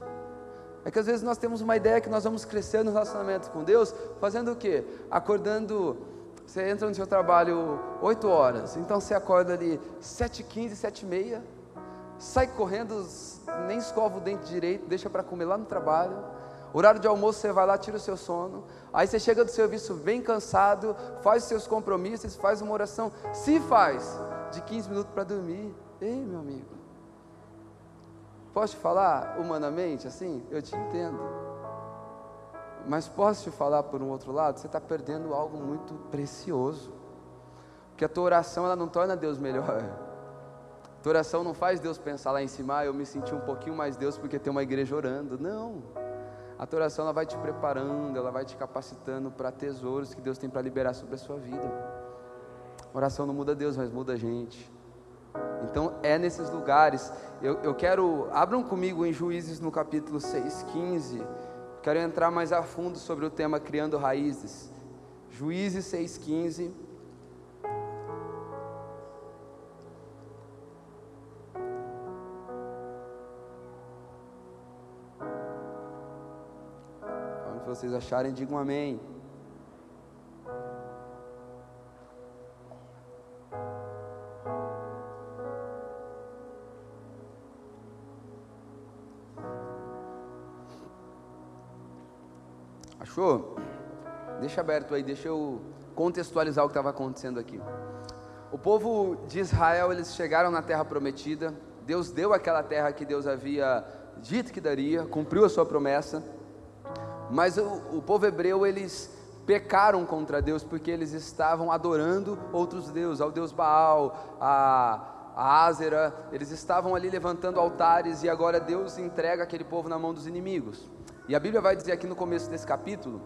É que às vezes nós temos uma ideia que nós vamos crescer no relacionamento com Deus, fazendo o quê? Acordando, você entra no seu trabalho 8 horas, então você acorda ali 7h15, 7h30, sai correndo, nem escova o dente direito, deixa para comer lá no trabalho. Horário de almoço, você vai lá, tira o seu sono. Aí você chega do serviço bem cansado, faz os seus compromissos, faz uma oração. Se faz, de 15 minutos para dormir. Ei, meu amigo. Posso te falar humanamente assim? Eu te entendo. Mas posso te falar por um outro lado? Você está perdendo algo muito precioso. Porque a tua oração ela não torna Deus melhor. A tua oração não faz Deus pensar lá em cima, ah, eu me senti um pouquinho mais Deus porque tem uma igreja orando. Não. A tua oração ela vai te preparando, ela vai te capacitando para tesouros que Deus tem para liberar sobre a sua vida. A oração não muda Deus, mas muda a gente. Então é nesses lugares. Eu, eu quero, abram comigo em Juízes no capítulo 6, 15. Quero entrar mais a fundo sobre o tema Criando Raízes. Juízes 6, 15. Quando vocês acharem, digam amém. Achou? Deixa aberto aí, deixa eu contextualizar o que estava acontecendo aqui. O povo de Israel, eles chegaram na terra prometida. Deus deu aquela terra que Deus havia dito que daria, cumpriu a sua promessa. Mas o, o povo hebreu, eles pecaram contra Deus porque eles estavam adorando outros deuses, ao Deus Baal, a, a Ázera, eles estavam ali levantando altares e agora Deus entrega aquele povo na mão dos inimigos. E a Bíblia vai dizer aqui no começo desse capítulo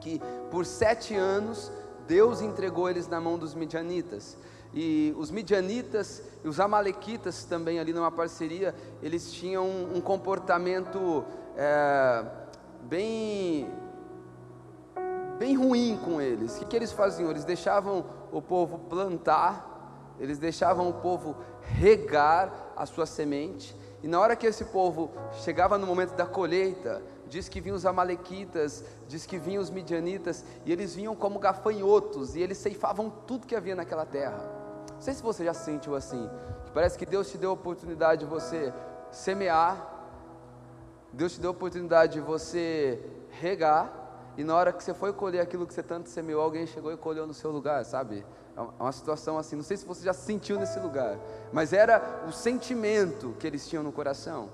que por sete anos Deus entregou eles na mão dos midianitas. E os midianitas e os amalequitas também ali numa parceria, eles tinham um, comportamento é, bem bem ruim com eles. O que, que eles faziam? Eles deixavam o povo plantar, eles deixavam o povo regar a sua semente, e na hora que esse povo chegava no momento da colheita, diz que vinham os amalequitas, diz que vinham os midianitas, e eles vinham como gafanhotos, e eles ceifavam tudo que havia naquela terra. Não sei se você já se sentiu assim, que parece que Deus te deu a oportunidade de você semear, Deus te deu a oportunidade de você regar, e na hora que você foi colher aquilo que você tanto semeou, alguém chegou e colheu no seu lugar, sabe? É uma situação assim, não sei se você já se sentiu nesse lugar, mas era o sentimento que eles tinham no coração.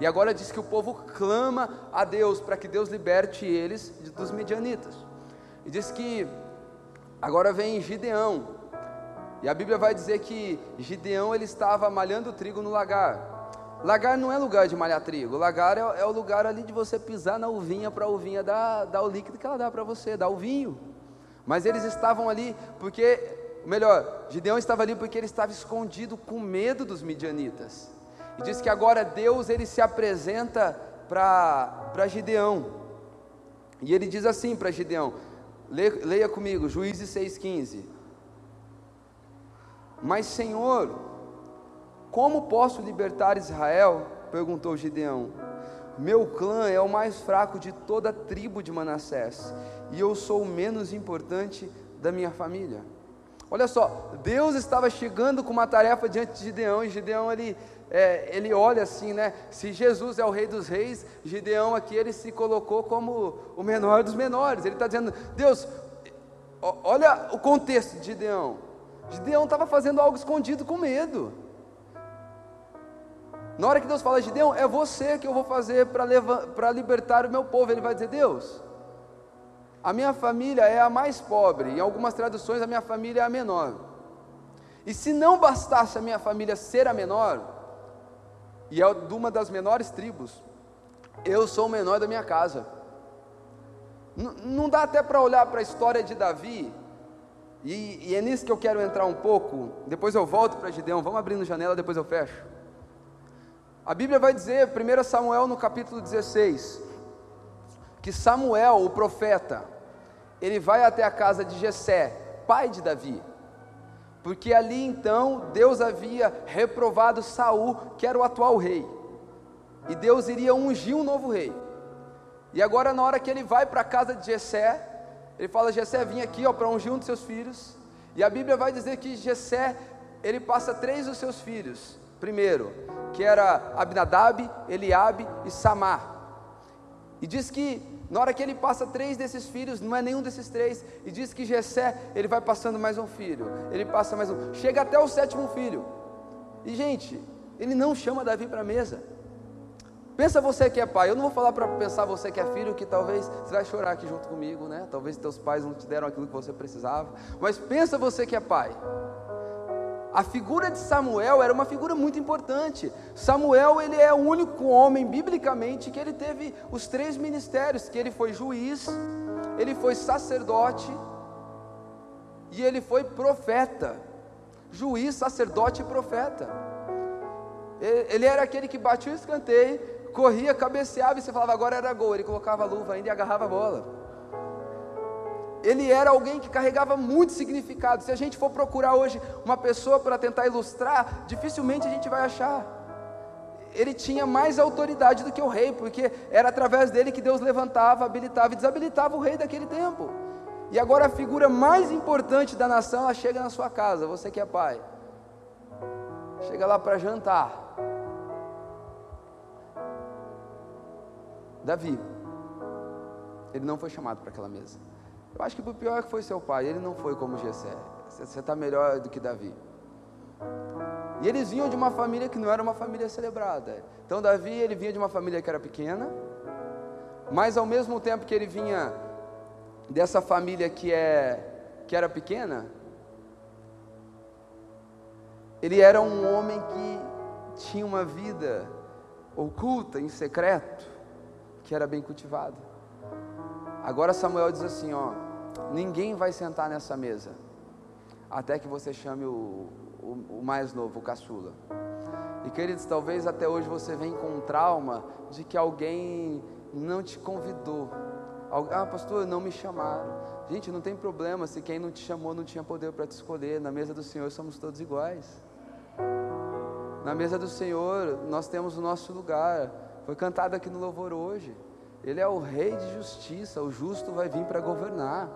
E agora diz que o povo clama a Deus para que Deus liberte eles dos medianitas. E diz que agora vem Gideão. E a Bíblia vai dizer que Gideão ele estava malhando trigo no lagar. Lagar não é lugar de malhar trigo, lagar é, é o lugar ali de você pisar na uvinha para a uvinha dar, dar o líquido que ela dá para você, dar o vinho. Mas eles estavam ali porque, melhor, Gideão estava ali porque ele estava escondido com medo dos midianitas. E diz que agora Deus ele se apresenta para Gideão. E ele diz assim para Gideão: leia, leia comigo, Juízes 6,15. Mas Senhor, como posso libertar Israel? perguntou Gideão. Meu clã é o mais fraco de toda a tribo de Manassés, e eu sou o menos importante da minha família. Olha só, Deus estava chegando com uma tarefa diante de Gideão, e Gideão ele, é, ele olha assim, né? Se Jesus é o rei dos reis, Gideão aqui ele se colocou como o menor dos menores. Ele está dizendo, Deus, olha o contexto de Gideão. Gideão estava fazendo algo escondido com medo. Na hora que Deus fala, Gideão, é você que eu vou fazer para libertar o meu povo. Ele vai dizer, Deus, a minha família é a mais pobre, em algumas traduções a minha família é a menor. E se não bastasse a minha família ser a menor, e é de uma das menores tribos, eu sou o menor da minha casa. N não dá até para olhar para a história de Davi, e, e, é nisso que eu quero entrar um pouco, depois eu volto para Gideão, vamos abrindo janela, depois eu fecho. A Bíblia vai dizer, 1 Samuel no capítulo 16, que Samuel, o profeta, ele vai até a casa de Jessé, pai de Davi. Porque ali então Deus havia reprovado Saul, que era o atual rei. E Deus iria ungir um novo rei. E agora na hora que ele vai para a casa de Jessé, ele fala: Jessé, vim aqui para ungir um dos seus filhos. E a Bíblia vai dizer que Jessé, ele passa três dos seus filhos primeiro, que era Abinadab, Eliabe e Samar. E diz que na hora que ele passa três desses filhos, não é nenhum desses três, e diz que Jessé, ele vai passando mais um filho, ele passa mais um, chega até o sétimo filho. E gente, ele não chama Davi para a mesa. Pensa você que é pai, eu não vou falar para pensar você que é filho, que talvez você vai chorar aqui junto comigo, né? Talvez teus pais não te deram aquilo que você precisava, mas pensa você que é pai. A figura de Samuel era uma figura muito importante. Samuel, ele é o único homem biblicamente que ele teve os três ministérios, que ele foi juiz, ele foi sacerdote e ele foi profeta. Juiz, sacerdote e profeta. Ele era aquele que batia o escanteio, corria, cabeceava e você falava agora era gol. Ele colocava a luva ainda e agarrava a bola ele era alguém que carregava muito significado. Se a gente for procurar hoje uma pessoa para tentar ilustrar, dificilmente a gente vai achar. Ele tinha mais autoridade do que o rei, porque era através dele que Deus levantava, habilitava e desabilitava o rei daquele tempo. E agora a figura mais importante da nação, ela chega na sua casa, você que é pai. Chega lá para jantar. Davi. Ele não foi chamado para aquela mesa. Eu acho que o pior é que foi seu pai, ele não foi como Jessé. Você está melhor do que Davi. E eles vinham de uma família que não era uma família celebrada. Então Davi, ele vinha de uma família que era pequena, mas ao mesmo tempo que ele vinha dessa família que é que era pequena, ele era um homem que tinha uma vida oculta, em secreto, que era bem cultivada. Agora Samuel diz assim: ó, ninguém vai sentar nessa mesa até que você chame o, o, o mais novo, o caçula. E queridos, talvez até hoje você venha com um trauma de que alguém não te convidou. Ah, pastor, não me chamaram. Gente, não tem problema se quem não te chamou não tinha poder para te escolher. Na mesa do Senhor somos todos iguais. Na mesa do Senhor nós temos o nosso lugar. Foi cantado aqui no louvor hoje. Ele é o rei de justiça, o justo vai vir para governar.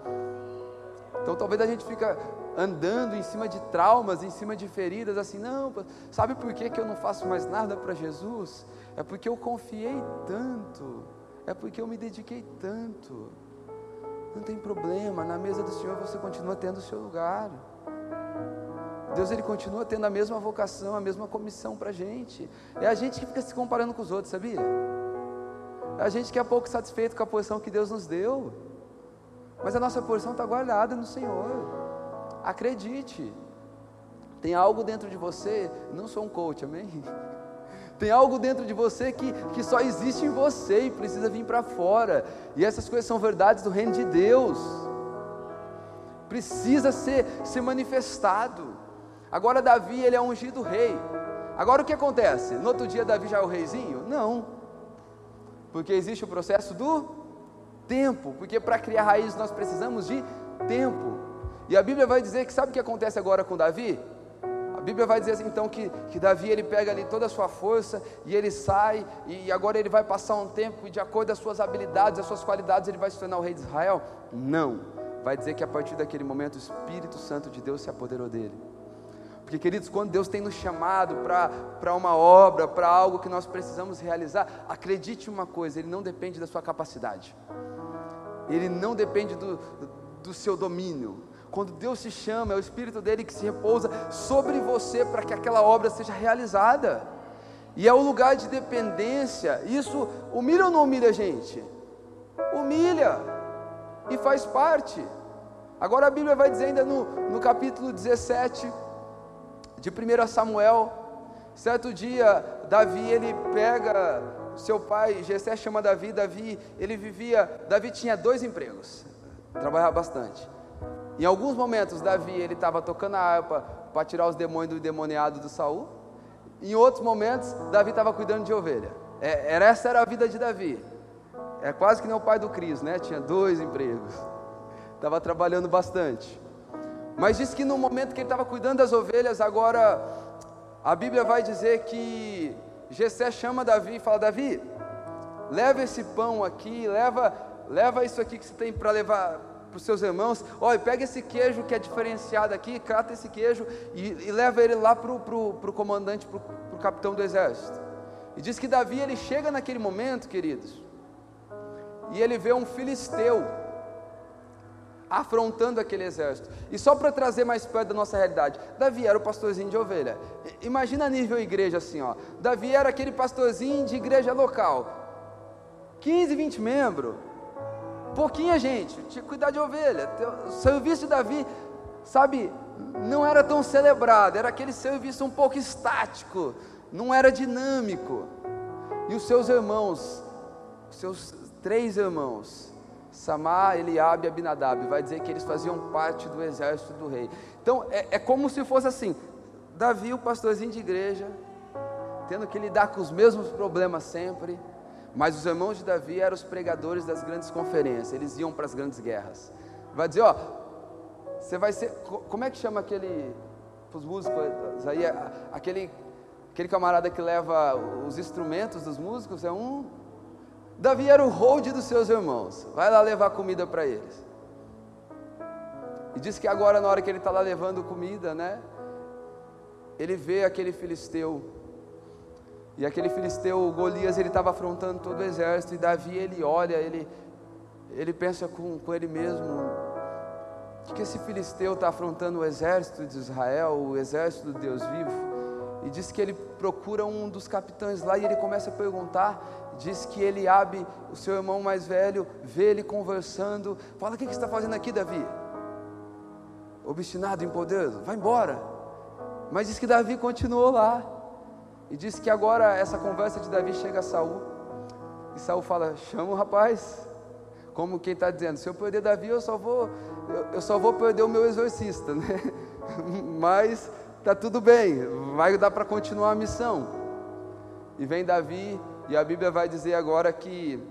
Então talvez a gente fica andando em cima de traumas, em cima de feridas, assim, não, sabe por que, que eu não faço mais nada para Jesus? É porque eu confiei tanto, é porque eu me dediquei tanto. Não tem problema, na mesa do Senhor você continua tendo o seu lugar. Deus ele continua tendo a mesma vocação, a mesma comissão para a gente. É a gente que fica se comparando com os outros, sabia? A gente que é pouco satisfeito com a posição que Deus nos deu. Mas a nossa porção está guardada no Senhor. Acredite. Tem algo dentro de você, não sou um coach, amém? Tem algo dentro de você que, que só existe em você e precisa vir para fora. E essas coisas são verdades do reino de Deus. Precisa ser, ser manifestado. Agora Davi, ele é ungido rei. Agora o que acontece? No outro dia Davi já é o reizinho? Não. Porque existe o processo do tempo. Porque para criar raízes nós precisamos de tempo. E a Bíblia vai dizer que sabe o que acontece agora com Davi? Bíblia vai dizer assim, então que, que Davi ele pega ali toda a sua força e ele sai e agora ele vai passar um tempo e de acordo com as suas habilidades, as suas qualidades, ele vai se tornar o rei de Israel? Não. Vai dizer que a partir daquele momento o Espírito Santo de Deus se apoderou dele. Porque, queridos, quando Deus tem nos chamado para uma obra, para algo que nós precisamos realizar, acredite uma coisa: Ele não depende da sua capacidade, Ele não depende do, do seu domínio, quando Deus te chama, é o Espírito dele que se repousa sobre você para que aquela obra seja realizada. E é o lugar de dependência. Isso humilha ou não humilha a gente? Humilha. E faz parte. Agora a Bíblia vai dizer ainda no, no capítulo 17 de 1 Samuel, certo dia, Davi ele pega seu pai, Jessé chama Davi, Davi, ele vivia, Davi tinha dois empregos, trabalhava bastante. Em alguns momentos, Davi ele estava tocando a harpa para tirar os demônios do demoniado do Saul. Em outros momentos, Davi estava cuidando de ovelha. É, era, essa era a vida de Davi. É quase que nem o pai do Cris, né? Tinha dois empregos. Estava trabalhando bastante. Mas diz que no momento que ele estava cuidando das ovelhas, agora a Bíblia vai dizer que Jessé chama Davi e fala: Davi, leva esse pão aqui, leva, leva isso aqui que você tem para levar para os seus irmãos: olha, pega esse queijo que é diferenciado aqui, cata esse queijo e, e leva ele lá para o comandante, para o capitão do exército. E diz que Davi ele chega naquele momento, queridos, e ele vê um filisteu afrontando aquele exército. E só para trazer mais perto da nossa realidade, Davi era o pastorzinho de ovelha. Imagina nível igreja assim, ó. Davi era aquele pastorzinho de igreja local. 15, 20 membros pouquinha gente, tinha que cuidar de ovelha. O serviço de Davi, sabe, não era tão celebrado, era aquele serviço um pouco estático, não era dinâmico. E os seus irmãos, os seus três irmãos, Samar, Eliabe e Abinadab, vai dizer que eles faziam parte do exército do rei. Então é, é como se fosse assim: Davi, o pastorzinho de igreja, tendo que lidar com os mesmos problemas sempre mas os irmãos de Davi eram os pregadores das grandes conferências, eles iam para as grandes guerras. Vai dizer, ó, você vai ser, como é que chama aquele, os músicos aí, aquele, aquele camarada que leva os instrumentos dos músicos, é um, Davi era o hold dos seus irmãos, vai lá levar comida para eles. E diz que agora, na hora que ele está lá levando comida, né, ele vê aquele filisteu e aquele filisteu, Golias, ele estava afrontando todo o exército. E Davi, ele olha, ele, ele pensa com, com ele mesmo: o que, que esse filisteu está afrontando o exército de Israel, o exército do Deus vivo? E diz que ele procura um dos capitães lá e ele começa a perguntar. Diz que ele abre o seu irmão mais velho, vê ele conversando. Fala: O que, você está fazendo aqui, Davi? Obstinado, empoderado, vai embora. Mas diz que Davi continuou lá. E diz que agora essa conversa de Davi chega a Saul. E Saul fala: chama o rapaz. Como quem está dizendo, se eu perder Davi, eu só vou, eu, eu só vou perder o meu exorcista, né? Mas tá tudo bem, vai dar para continuar a missão. E vem Davi, e a Bíblia vai dizer agora que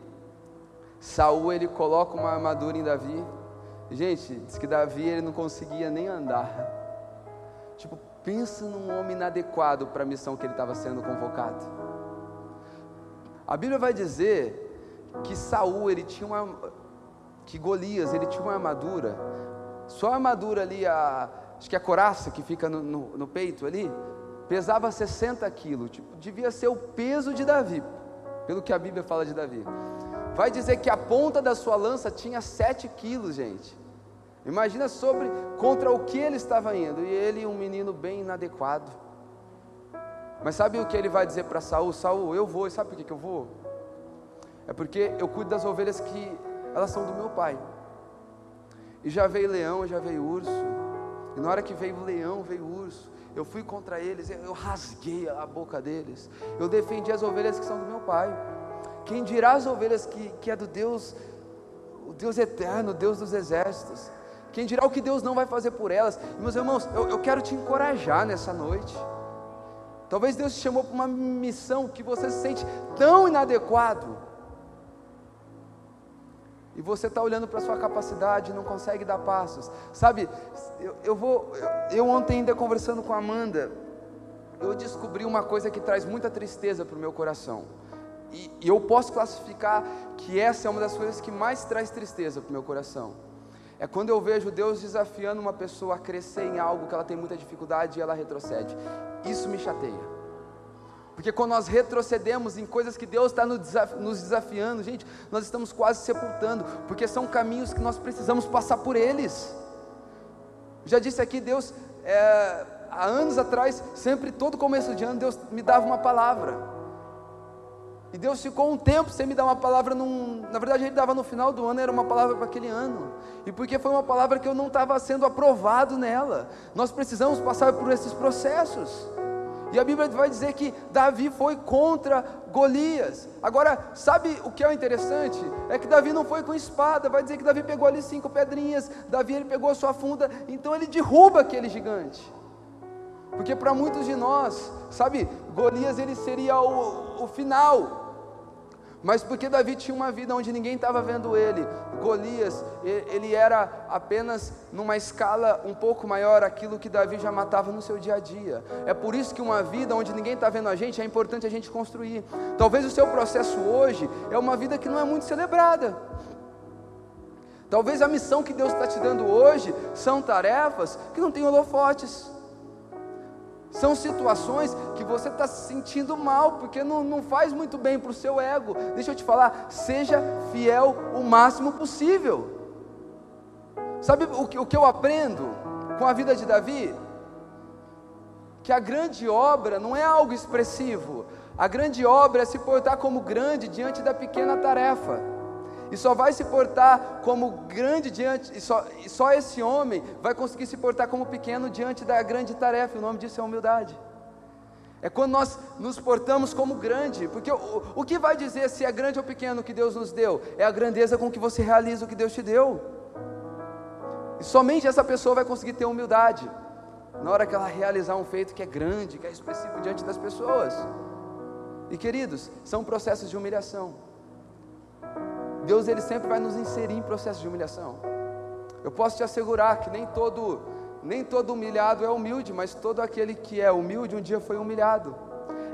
Saul ele coloca uma armadura em Davi. Gente, diz que Davi ele não conseguia nem andar. Tipo, Pensa num homem inadequado para a missão que ele estava sendo convocado. A Bíblia vai dizer que Saul ele tinha uma, que Golias ele tinha uma armadura. Só a armadura ali, a, acho que a coraça que fica no, no, no peito ali, pesava 60 quilos. Tipo, devia ser o peso de Davi, pelo que a Bíblia fala de Davi. Vai dizer que a ponta da sua lança tinha 7 quilos, gente. Imagina sobre contra o que ele estava indo. E ele, um menino bem inadequado. Mas sabe o que ele vai dizer para Saul? Saul, eu vou. E sabe por que, que eu vou? É porque eu cuido das ovelhas que elas são do meu pai. E já veio leão, já veio urso. E na hora que veio o leão, veio urso. Eu fui contra eles, eu rasguei a boca deles. Eu defendi as ovelhas que são do meu pai. Quem dirá as ovelhas que, que é do Deus, o Deus eterno, o Deus dos exércitos? Quem dirá o que Deus não vai fazer por elas? Meus irmãos, eu, eu quero te encorajar nessa noite. Talvez Deus te chamou para uma missão que você se sente tão inadequado. E você está olhando para a sua capacidade e não consegue dar passos. Sabe, eu, eu vou. Eu, eu ontem ainda conversando com a Amanda, eu descobri uma coisa que traz muita tristeza para o meu coração. E, e eu posso classificar que essa é uma das coisas que mais traz tristeza para o meu coração. É quando eu vejo Deus desafiando uma pessoa a crescer em algo que ela tem muita dificuldade e ela retrocede. Isso me chateia. Porque quando nós retrocedemos em coisas que Deus está nos desafiando, gente, nós estamos quase sepultando, porque são caminhos que nós precisamos passar por eles. Já disse aqui, Deus, é, há anos atrás, sempre todo começo de ano, Deus me dava uma palavra. E Deus ficou um tempo sem me dar uma palavra, num, na verdade Ele dava no final do ano, era uma palavra para aquele ano. E porque foi uma palavra que eu não estava sendo aprovado nela. Nós precisamos passar por esses processos. E a Bíblia vai dizer que Davi foi contra Golias. Agora, sabe o que é interessante? É que Davi não foi com espada, vai dizer que Davi pegou ali cinco pedrinhas, Davi ele pegou a sua funda, então ele derruba aquele gigante. Porque para muitos de nós, sabe, Golias ele seria o, o final, mas porque Davi tinha uma vida onde ninguém estava vendo ele, Golias, ele era apenas numa escala um pouco maior aquilo que Davi já matava no seu dia a dia. É por isso que uma vida onde ninguém está vendo a gente é importante a gente construir. Talvez o seu processo hoje é uma vida que não é muito celebrada. Talvez a missão que Deus está te dando hoje são tarefas que não têm holofotes. São situações que você está se sentindo mal, porque não, não faz muito bem para o seu ego. Deixa eu te falar, seja fiel o máximo possível. Sabe o que, o que eu aprendo com a vida de Davi? Que a grande obra não é algo expressivo, a grande obra é se portar como grande diante da pequena tarefa e só vai se portar como grande diante, e só, e só esse homem vai conseguir se portar como pequeno diante da grande tarefa, o nome disso é humildade. É quando nós nos portamos como grande, porque o, o que vai dizer se é grande ou pequeno que Deus nos deu? É a grandeza com que você realiza o que Deus te deu. E somente essa pessoa vai conseguir ter humildade na hora que ela realizar um feito que é grande, que é expressivo diante das pessoas. E queridos, são processos de humilhação. Deus ele sempre vai nos inserir em processos de humilhação. Eu posso te assegurar que nem todo nem todo humilhado é humilde, mas todo aquele que é humilde um dia foi humilhado.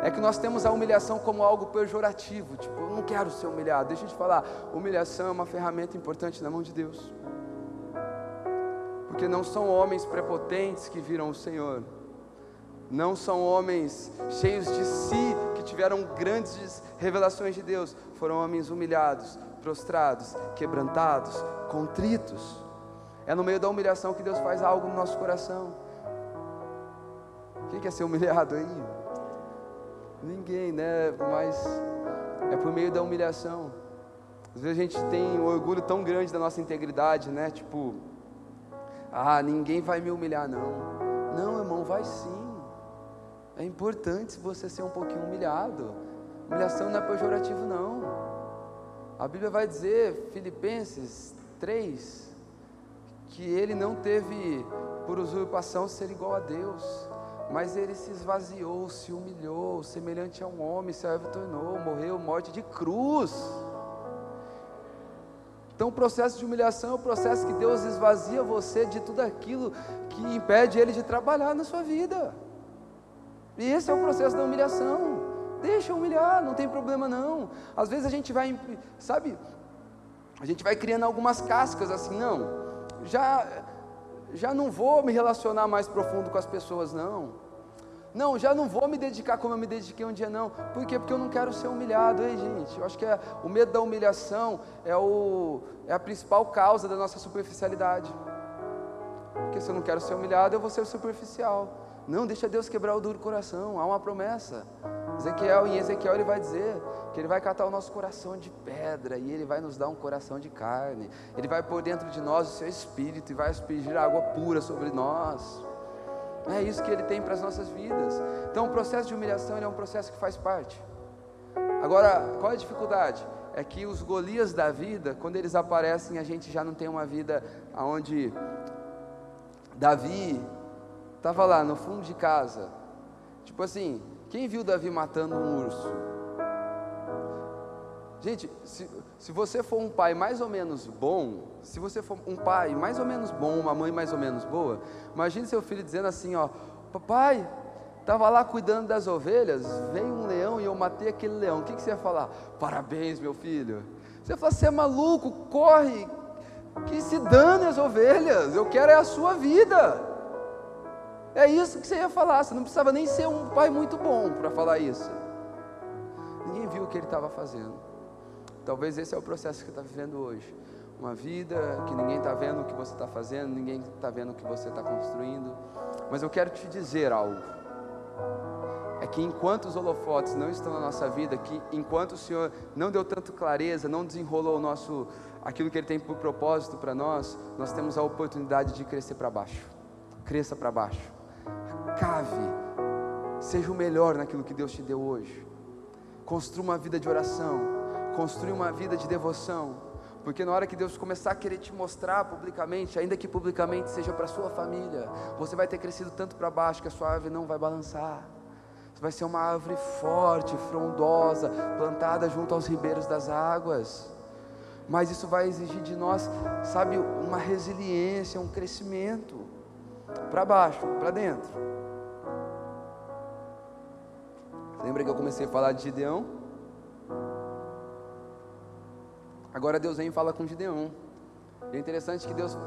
É que nós temos a humilhação como algo pejorativo, tipo, eu não quero ser humilhado. Deixa eu te falar, humilhação é uma ferramenta importante na mão de Deus. Porque não são homens prepotentes que viram o Senhor. Não são homens cheios de si que tiveram grandes revelações de Deus, foram homens humilhados, prostrados, quebrantados, contritos. É no meio da humilhação que Deus faz algo no nosso coração. Quem quer ser humilhado aí? Ninguém, né? Mas é por meio da humilhação. Às vezes a gente tem um orgulho tão grande da nossa integridade, né? Tipo, ah, ninguém vai me humilhar, não. Não, irmão, vai sim. É importante você ser um pouquinho humilhado. Humilhação não é pejorativo, não. A Bíblia vai dizer, Filipenses 3, que ele não teve por usurpação ser igual a Deus, mas ele se esvaziou, se humilhou, semelhante a um homem, se tornou, morreu morte de cruz. Então, o processo de humilhação é o processo que Deus esvazia você de tudo aquilo que impede Ele de trabalhar na sua vida. E esse é o processo da humilhação. Deixa humilhar, não tem problema não. Às vezes a gente vai, sabe, a gente vai criando algumas cascas assim, não, já, já não vou me relacionar mais profundo com as pessoas, não. Não, já não vou me dedicar como eu me dediquei um dia, não. Por quê? Porque eu não quero ser humilhado, hein, gente? Eu acho que é, o medo da humilhação é, o, é a principal causa da nossa superficialidade. Porque se eu não quero ser humilhado, eu vou ser superficial. Não, deixa Deus quebrar o duro coração, há uma promessa. Ezequiel, em Ezequiel ele vai dizer que ele vai catar o nosso coração de pedra e ele vai nos dar um coração de carne. Ele vai pôr dentro de nós o seu espírito e vai aspergir água pura sobre nós. É isso que ele tem para as nossas vidas. Então o processo de humilhação é um processo que faz parte. Agora, qual é a dificuldade? É que os Golias da vida, quando eles aparecem, a gente já não tem uma vida onde Davi estava lá no fundo de casa. Tipo assim, quem viu Davi matando um urso? Gente, se, se você for um pai mais ou menos bom, se você for um pai mais ou menos bom, uma mãe mais ou menos boa, imagine seu filho dizendo assim, ó, papai, estava lá cuidando das ovelhas, veio um leão e eu matei aquele leão. O que, que você ia falar? Parabéns, meu filho. Você ia falar, você é maluco, corre, que se dane as ovelhas, eu quero é a sua vida. É isso que você ia falar, você não precisava nem ser um pai muito bom para falar isso. Ninguém viu o que ele estava fazendo. Talvez esse é o processo que está vivendo hoje. Uma vida que ninguém está vendo o que você está fazendo, ninguém está vendo o que você está construindo. Mas eu quero te dizer algo. É que enquanto os holofotes não estão na nossa vida, que enquanto o Senhor não deu tanto clareza, não desenrolou o nosso, aquilo que Ele tem por propósito para nós, nós temos a oportunidade de crescer para baixo. Cresça para baixo. Cave. Seja o melhor naquilo que Deus te deu hoje. Construa uma vida de oração construir uma vida de devoção, porque na hora que Deus começar a querer te mostrar publicamente, ainda que publicamente seja para sua família, você vai ter crescido tanto para baixo que a sua árvore não vai balançar. Você vai ser uma árvore forte, frondosa, plantada junto aos ribeiros das águas. Mas isso vai exigir de nós, sabe, uma resiliência, um crescimento para baixo, para dentro. Lembra que eu comecei a falar de Gideão? Agora Deus vem e fala com Gideão. E é interessante que Deus,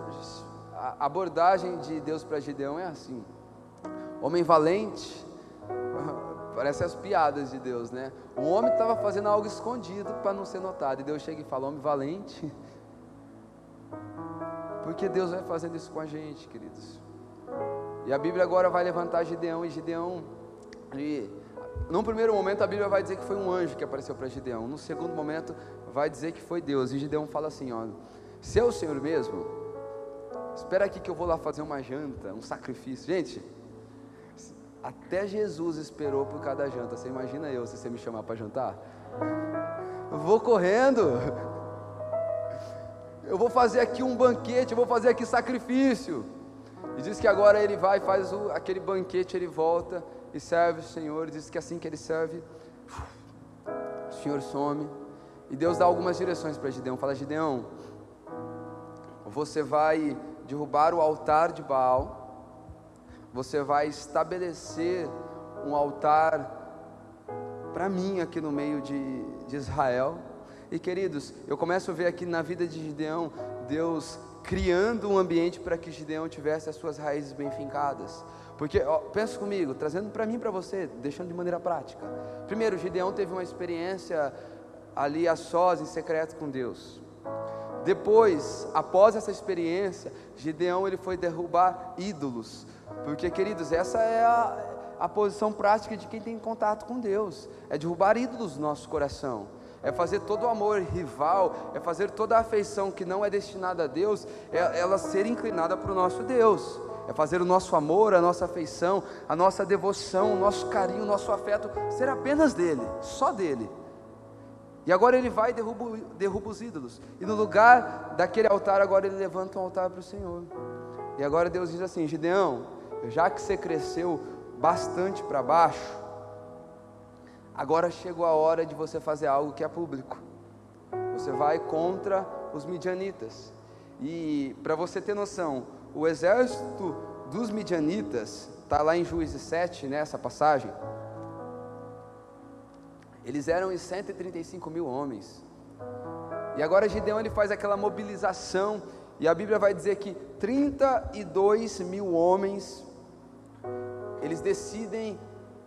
a abordagem de Deus para Gideão é assim: homem valente, parece as piadas de Deus, né? O homem estava fazendo algo escondido para não ser notado, e Deus chega e fala: homem valente. Porque Deus vai fazendo isso com a gente, queridos. E a Bíblia agora vai levantar Gideão, e Gideão, ele, num primeiro momento a Bíblia vai dizer que foi um anjo que apareceu para Gideão, no segundo momento vai dizer que foi Deus. E Gideão fala assim: ó, se é o Senhor mesmo, espera aqui que eu vou lá fazer uma janta, um sacrifício. Gente, até Jesus esperou por cada janta. Você imagina eu se você me chamar para jantar? Eu vou correndo. Eu vou fazer aqui um banquete, eu vou fazer aqui sacrifício. E diz que agora ele vai, faz o, aquele banquete, ele volta e serve o Senhor. Diz que assim que ele serve, o Senhor some. E Deus dá algumas direções para Gideão. Fala, Gideão, você vai derrubar o altar de Baal, você vai estabelecer um altar para mim aqui no meio de, de Israel. E queridos, eu começo a ver aqui na vida de Gideão, Deus criando um ambiente para que Gideão tivesse as suas raízes bem fincadas. Porque, ó, pensa comigo, trazendo para mim para você, deixando de maneira prática. Primeiro, Gideão teve uma experiência ali a sós, em secreto com Deus. Depois, após essa experiência, Gideão ele foi derrubar ídolos, porque queridos, essa é a, a posição prática de quem tem contato com Deus, é derrubar ídolos no nosso coração, é fazer todo o amor rival, é fazer toda a afeição que não é destinada a Deus, é, ela ser inclinada para o nosso Deus, é fazer o nosso amor, a nossa afeição, a nossa devoção, o nosso carinho, o nosso afeto ser apenas dele, só dele. E agora ele vai e derruba, derruba os ídolos. E no lugar daquele altar, agora ele levanta um altar para o Senhor. E agora Deus diz assim: Gideão, já que você cresceu bastante para baixo, agora chegou a hora de você fazer algo que é público. Você vai contra os midianitas. E para você ter noção, o exército dos midianitas, está lá em Juízes 7, nessa né, passagem, eles eram em 135 mil homens. E agora Gideão ele faz aquela mobilização, e a Bíblia vai dizer que 32 mil homens, eles decidem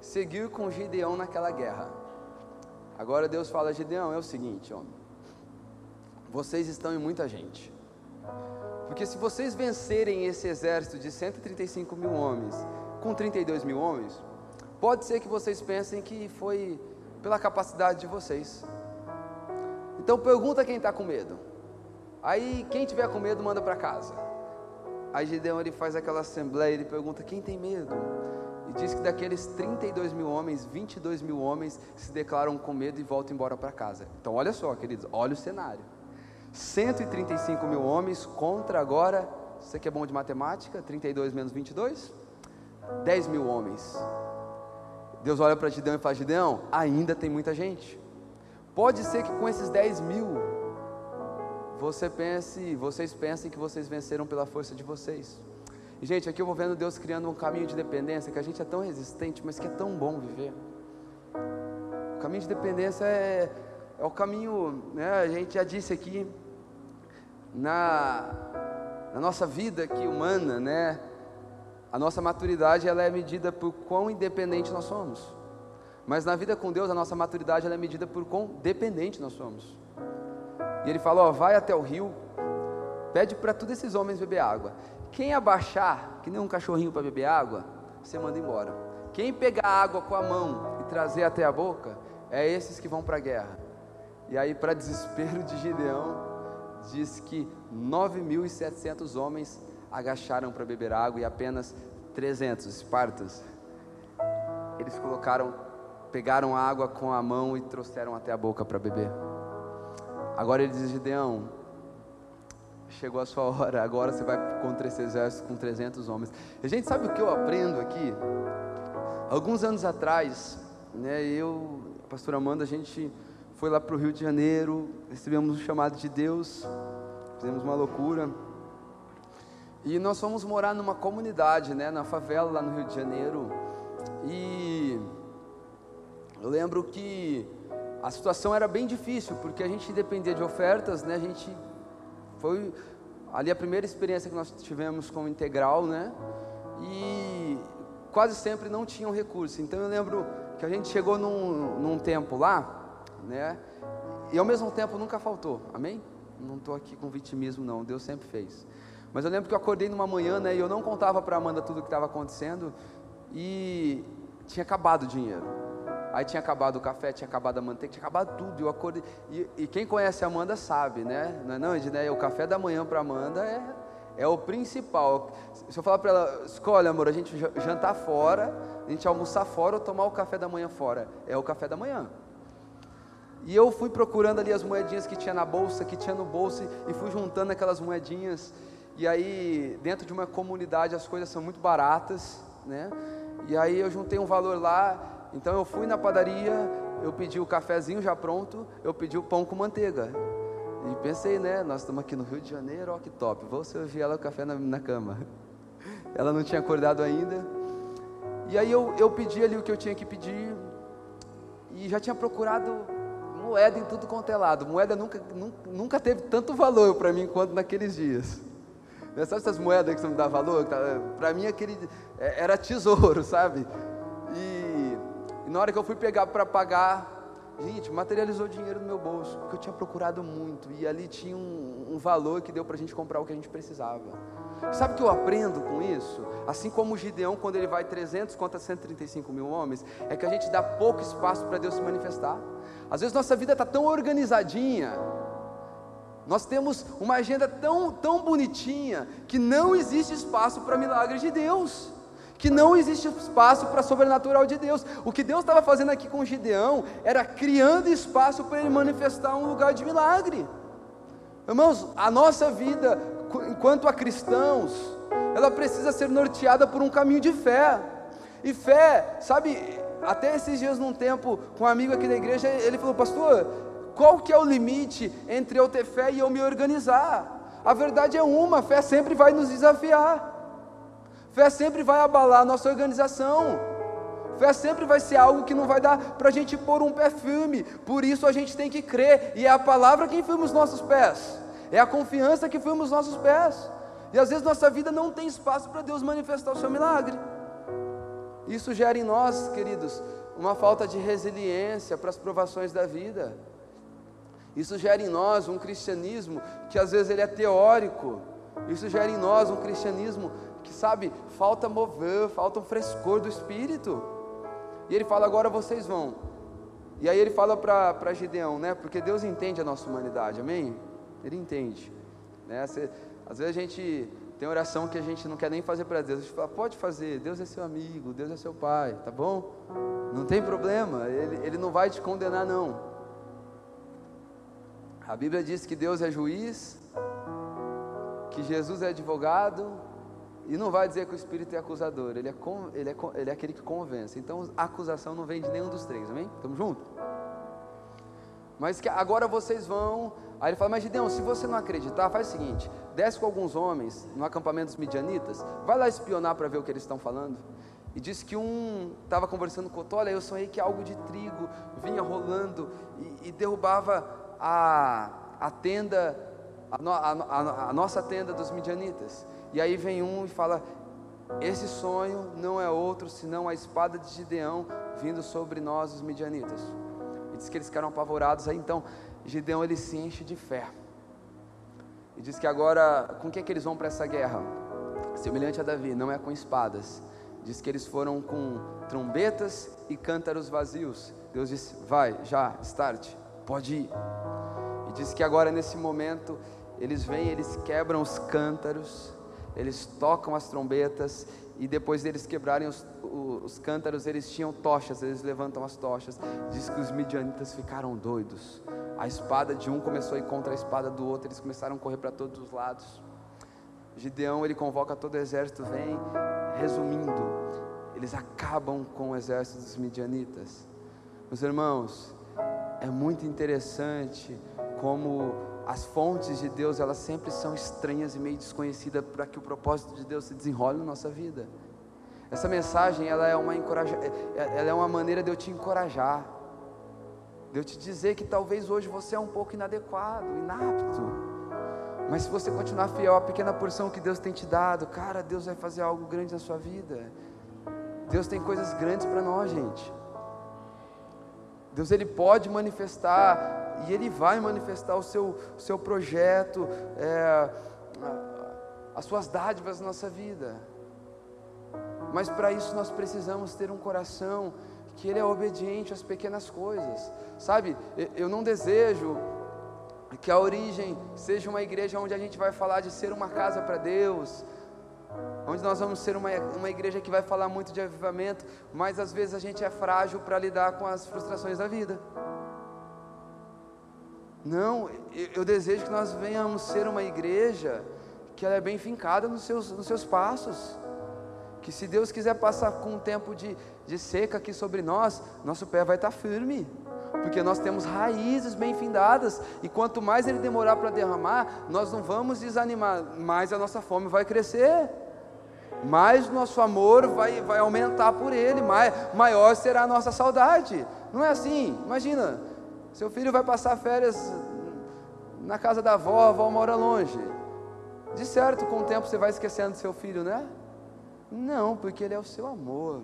seguir com Gideão naquela guerra. Agora Deus fala: Gideão, é o seguinte, homem, vocês estão em muita gente. Porque se vocês vencerem esse exército de 135 mil homens com 32 mil homens, Pode ser que vocês pensem que foi pela capacidade de vocês. Então pergunta quem está com medo. Aí quem tiver com medo manda para casa. Aí Gideão ele faz aquela assembleia, ele pergunta quem tem medo. E diz que daqueles 32 mil homens, 22 mil homens se declaram com medo e voltam embora para casa. Então olha só, queridos, olha o cenário. 135 mil homens contra agora, você que é bom de matemática, 32 menos 22? 10 mil homens. Deus olha para Gideão e fala: Gideão, ainda tem muita gente. Pode ser que com esses 10 mil, você pense, vocês pensem que vocês venceram pela força de vocês. E, gente, aqui eu vou vendo Deus criando um caminho de dependência que a gente é tão resistente, mas que é tão bom viver. O caminho de dependência é, é o caminho, né, a gente já disse aqui, na, na nossa vida aqui humana, né, a nossa maturidade ela é medida por quão independente nós somos. Mas na vida com Deus, a nossa maturidade ela é medida por quão dependente nós somos. E ele falou: vai até o rio, pede para todos esses homens beber água. Quem abaixar, que nem um cachorrinho para beber água, você manda embora. Quem pegar água com a mão e trazer até a boca, é esses que vão para a guerra. E aí, para desespero de Gideão, diz que 9.700 homens agacharam para beber água e apenas 300 espartas. Eles colocaram, pegaram água com a mão e trouxeram até a boca para beber. Agora ele diz: Gideão, chegou a sua hora, agora você vai contra esse exército com 300 homens. A gente sabe o que eu aprendo aqui? Alguns anos atrás, né, eu, a pastora Amanda, a gente foi lá para o Rio de Janeiro, recebemos um chamado de Deus, fizemos uma loucura. E nós fomos morar numa comunidade, né, na favela lá no Rio de Janeiro. E eu lembro que a situação era bem difícil, porque a gente dependia de ofertas, né? A gente foi ali a primeira experiência que nós tivemos com o integral, né? E quase sempre não tinham recurso. Então eu lembro que a gente chegou num, num tempo lá, né? E ao mesmo tempo nunca faltou. Amém? Não estou aqui com vitimismo não, Deus sempre fez. Mas eu lembro que eu acordei numa manhã, né, e eu não contava para Amanda tudo o que estava acontecendo, e tinha acabado o dinheiro. Aí tinha acabado o café, tinha acabado a manteiga, tinha acabado tudo. Eu acordei, e, e quem conhece a Amanda sabe, né? Não é não, né? O café da manhã para Amanda é, é o principal. Se eu falar para ela, escolhe amor, a gente jantar fora, a gente almoçar fora ou tomar o café da manhã fora. É o café da manhã. E eu fui procurando ali as moedinhas que tinha na bolsa, que tinha no bolso, e fui juntando aquelas moedinhas. E aí, dentro de uma comunidade, as coisas são muito baratas, né? E aí eu juntei um valor lá. Então eu fui na padaria, eu pedi o cafezinho já pronto, eu pedi o pão com manteiga. E pensei, né? Nós estamos aqui no Rio de Janeiro, ó que top. Vou servir ela o café na, na cama. Ela não tinha acordado ainda. E aí eu, eu pedi ali o que eu tinha que pedir. E já tinha procurado moeda em tudo quanto é lado. Moeda nunca, nunca, nunca teve tanto valor para mim quanto naqueles dias. Né? Sabe essas moedas que não dá valor? Tá, para mim aquele é, era tesouro, sabe? E, e na hora que eu fui pegar para pagar, gente, materializou dinheiro no meu bolso, porque eu tinha procurado muito e ali tinha um, um valor que deu para a gente comprar o que a gente precisava. Sabe o que eu aprendo com isso? Assim como o Gideão, quando ele vai 300 contra 135 mil homens, é que a gente dá pouco espaço para Deus se manifestar. Às vezes nossa vida está tão organizadinha, nós temos uma agenda tão, tão bonitinha que não existe espaço para milagres de Deus, que não existe espaço para sobrenatural de Deus. O que Deus estava fazendo aqui com Gideão era criando espaço para ele manifestar um lugar de milagre. Irmãos, a nossa vida, enquanto a cristãos, ela precisa ser norteada por um caminho de fé. E fé, sabe, até esses dias num tempo, com um amigo aqui da igreja, ele falou, pastor, qual que é o limite entre eu ter fé e eu me organizar? A verdade é uma, fé sempre vai nos desafiar. Fé sempre vai abalar a nossa organização. Fé sempre vai ser algo que não vai dar para a gente pôr um pé firme. Por isso a gente tem que crer. E é a palavra que firma os nossos pés. É a confiança que firma os nossos pés. E às vezes nossa vida não tem espaço para Deus manifestar o seu milagre. Isso gera em nós, queridos, uma falta de resiliência para as provações da vida. Isso gera em nós um cristianismo que às vezes ele é teórico. Isso gera em nós um cristianismo que, sabe, falta mover, falta um frescor do espírito. E ele fala: agora vocês vão. E aí ele fala para Gideão, né? Porque Deus entende a nossa humanidade, amém? Ele entende. Né? Cê, às vezes a gente tem oração que a gente não quer nem fazer para Deus. A gente fala, pode fazer, Deus é seu amigo, Deus é seu pai, tá bom? Não tem problema, ele, ele não vai te condenar, não. A Bíblia diz que Deus é juiz, que Jesus é advogado, e não vai dizer que o Espírito é acusador, ele é, ele é, ele é aquele que convence. Então a acusação não vem de nenhum dos três, amém? Estamos juntos? Mas que agora vocês vão. Aí ele fala: Mas Gideão, se você não acreditar, faz o seguinte: desce com alguns homens no acampamento dos midianitas, vai lá espionar para ver o que eles estão falando. E disse que um estava conversando com o outro: Olha, eu sonhei que algo de trigo vinha rolando e, e derrubava a, a tenda, a, a, a, a nossa tenda dos midianitas. E aí vem um e fala: Esse sonho não é outro senão a espada de Gideão vindo sobre nós, os midianitas. E diz que eles ficaram apavorados. Aí então Gideão ele se enche de fé. E diz que agora, com que, é que eles vão para essa guerra? Semelhante a Davi, não é com espadas. Diz que eles foram com trombetas e cântaros vazios. Deus disse: Vai, já, start, pode ir. E diz que agora, nesse momento, eles vêm, eles quebram os cântaros eles tocam as trombetas e depois deles quebrarem os, os, cântaros, eles tinham tochas, eles levantam as tochas. Diz que os midianitas ficaram doidos. A espada de um começou a ir contra a espada do outro, eles começaram a correr para todos os lados. Gideão ele convoca todo o exército, vem, resumindo, eles acabam com o exército dos midianitas. Meus irmãos, é muito interessante como as fontes de Deus, elas sempre são estranhas e meio desconhecidas para que o propósito de Deus se desenrole na nossa vida. Essa mensagem, ela é uma encoraja, é, é, ela é uma maneira de eu te encorajar. De eu te dizer que talvez hoje você é um pouco inadequado, inapto. Mas se você continuar fiel à pequena porção que Deus tem te dado, cara, Deus vai fazer algo grande na sua vida. Deus tem coisas grandes para nós, gente. Deus ele pode manifestar e Ele vai manifestar o seu, o seu projeto, é, as suas dádivas na nossa vida. Mas para isso nós precisamos ter um coração que ele é obediente às pequenas coisas, sabe? Eu não desejo que a origem seja uma igreja onde a gente vai falar de ser uma casa para Deus, onde nós vamos ser uma, uma igreja que vai falar muito de avivamento, mas às vezes a gente é frágil para lidar com as frustrações da vida. Não, eu desejo que nós venhamos ser uma igreja que ela é bem fincada nos seus, nos seus passos. Que se Deus quiser passar com um tempo de, de seca aqui sobre nós, nosso pé vai estar firme. Porque nós temos raízes bem findadas. E quanto mais ele demorar para derramar, nós não vamos desanimar, mais a nossa fome vai crescer. Mais nosso amor vai, vai aumentar por ele, mais, maior será a nossa saudade. Não é assim? Imagina, seu filho vai passar férias na casa da avó, a avó mora longe. De certo, com o tempo você vai esquecendo do seu filho, né? Não, porque ele é o seu amor.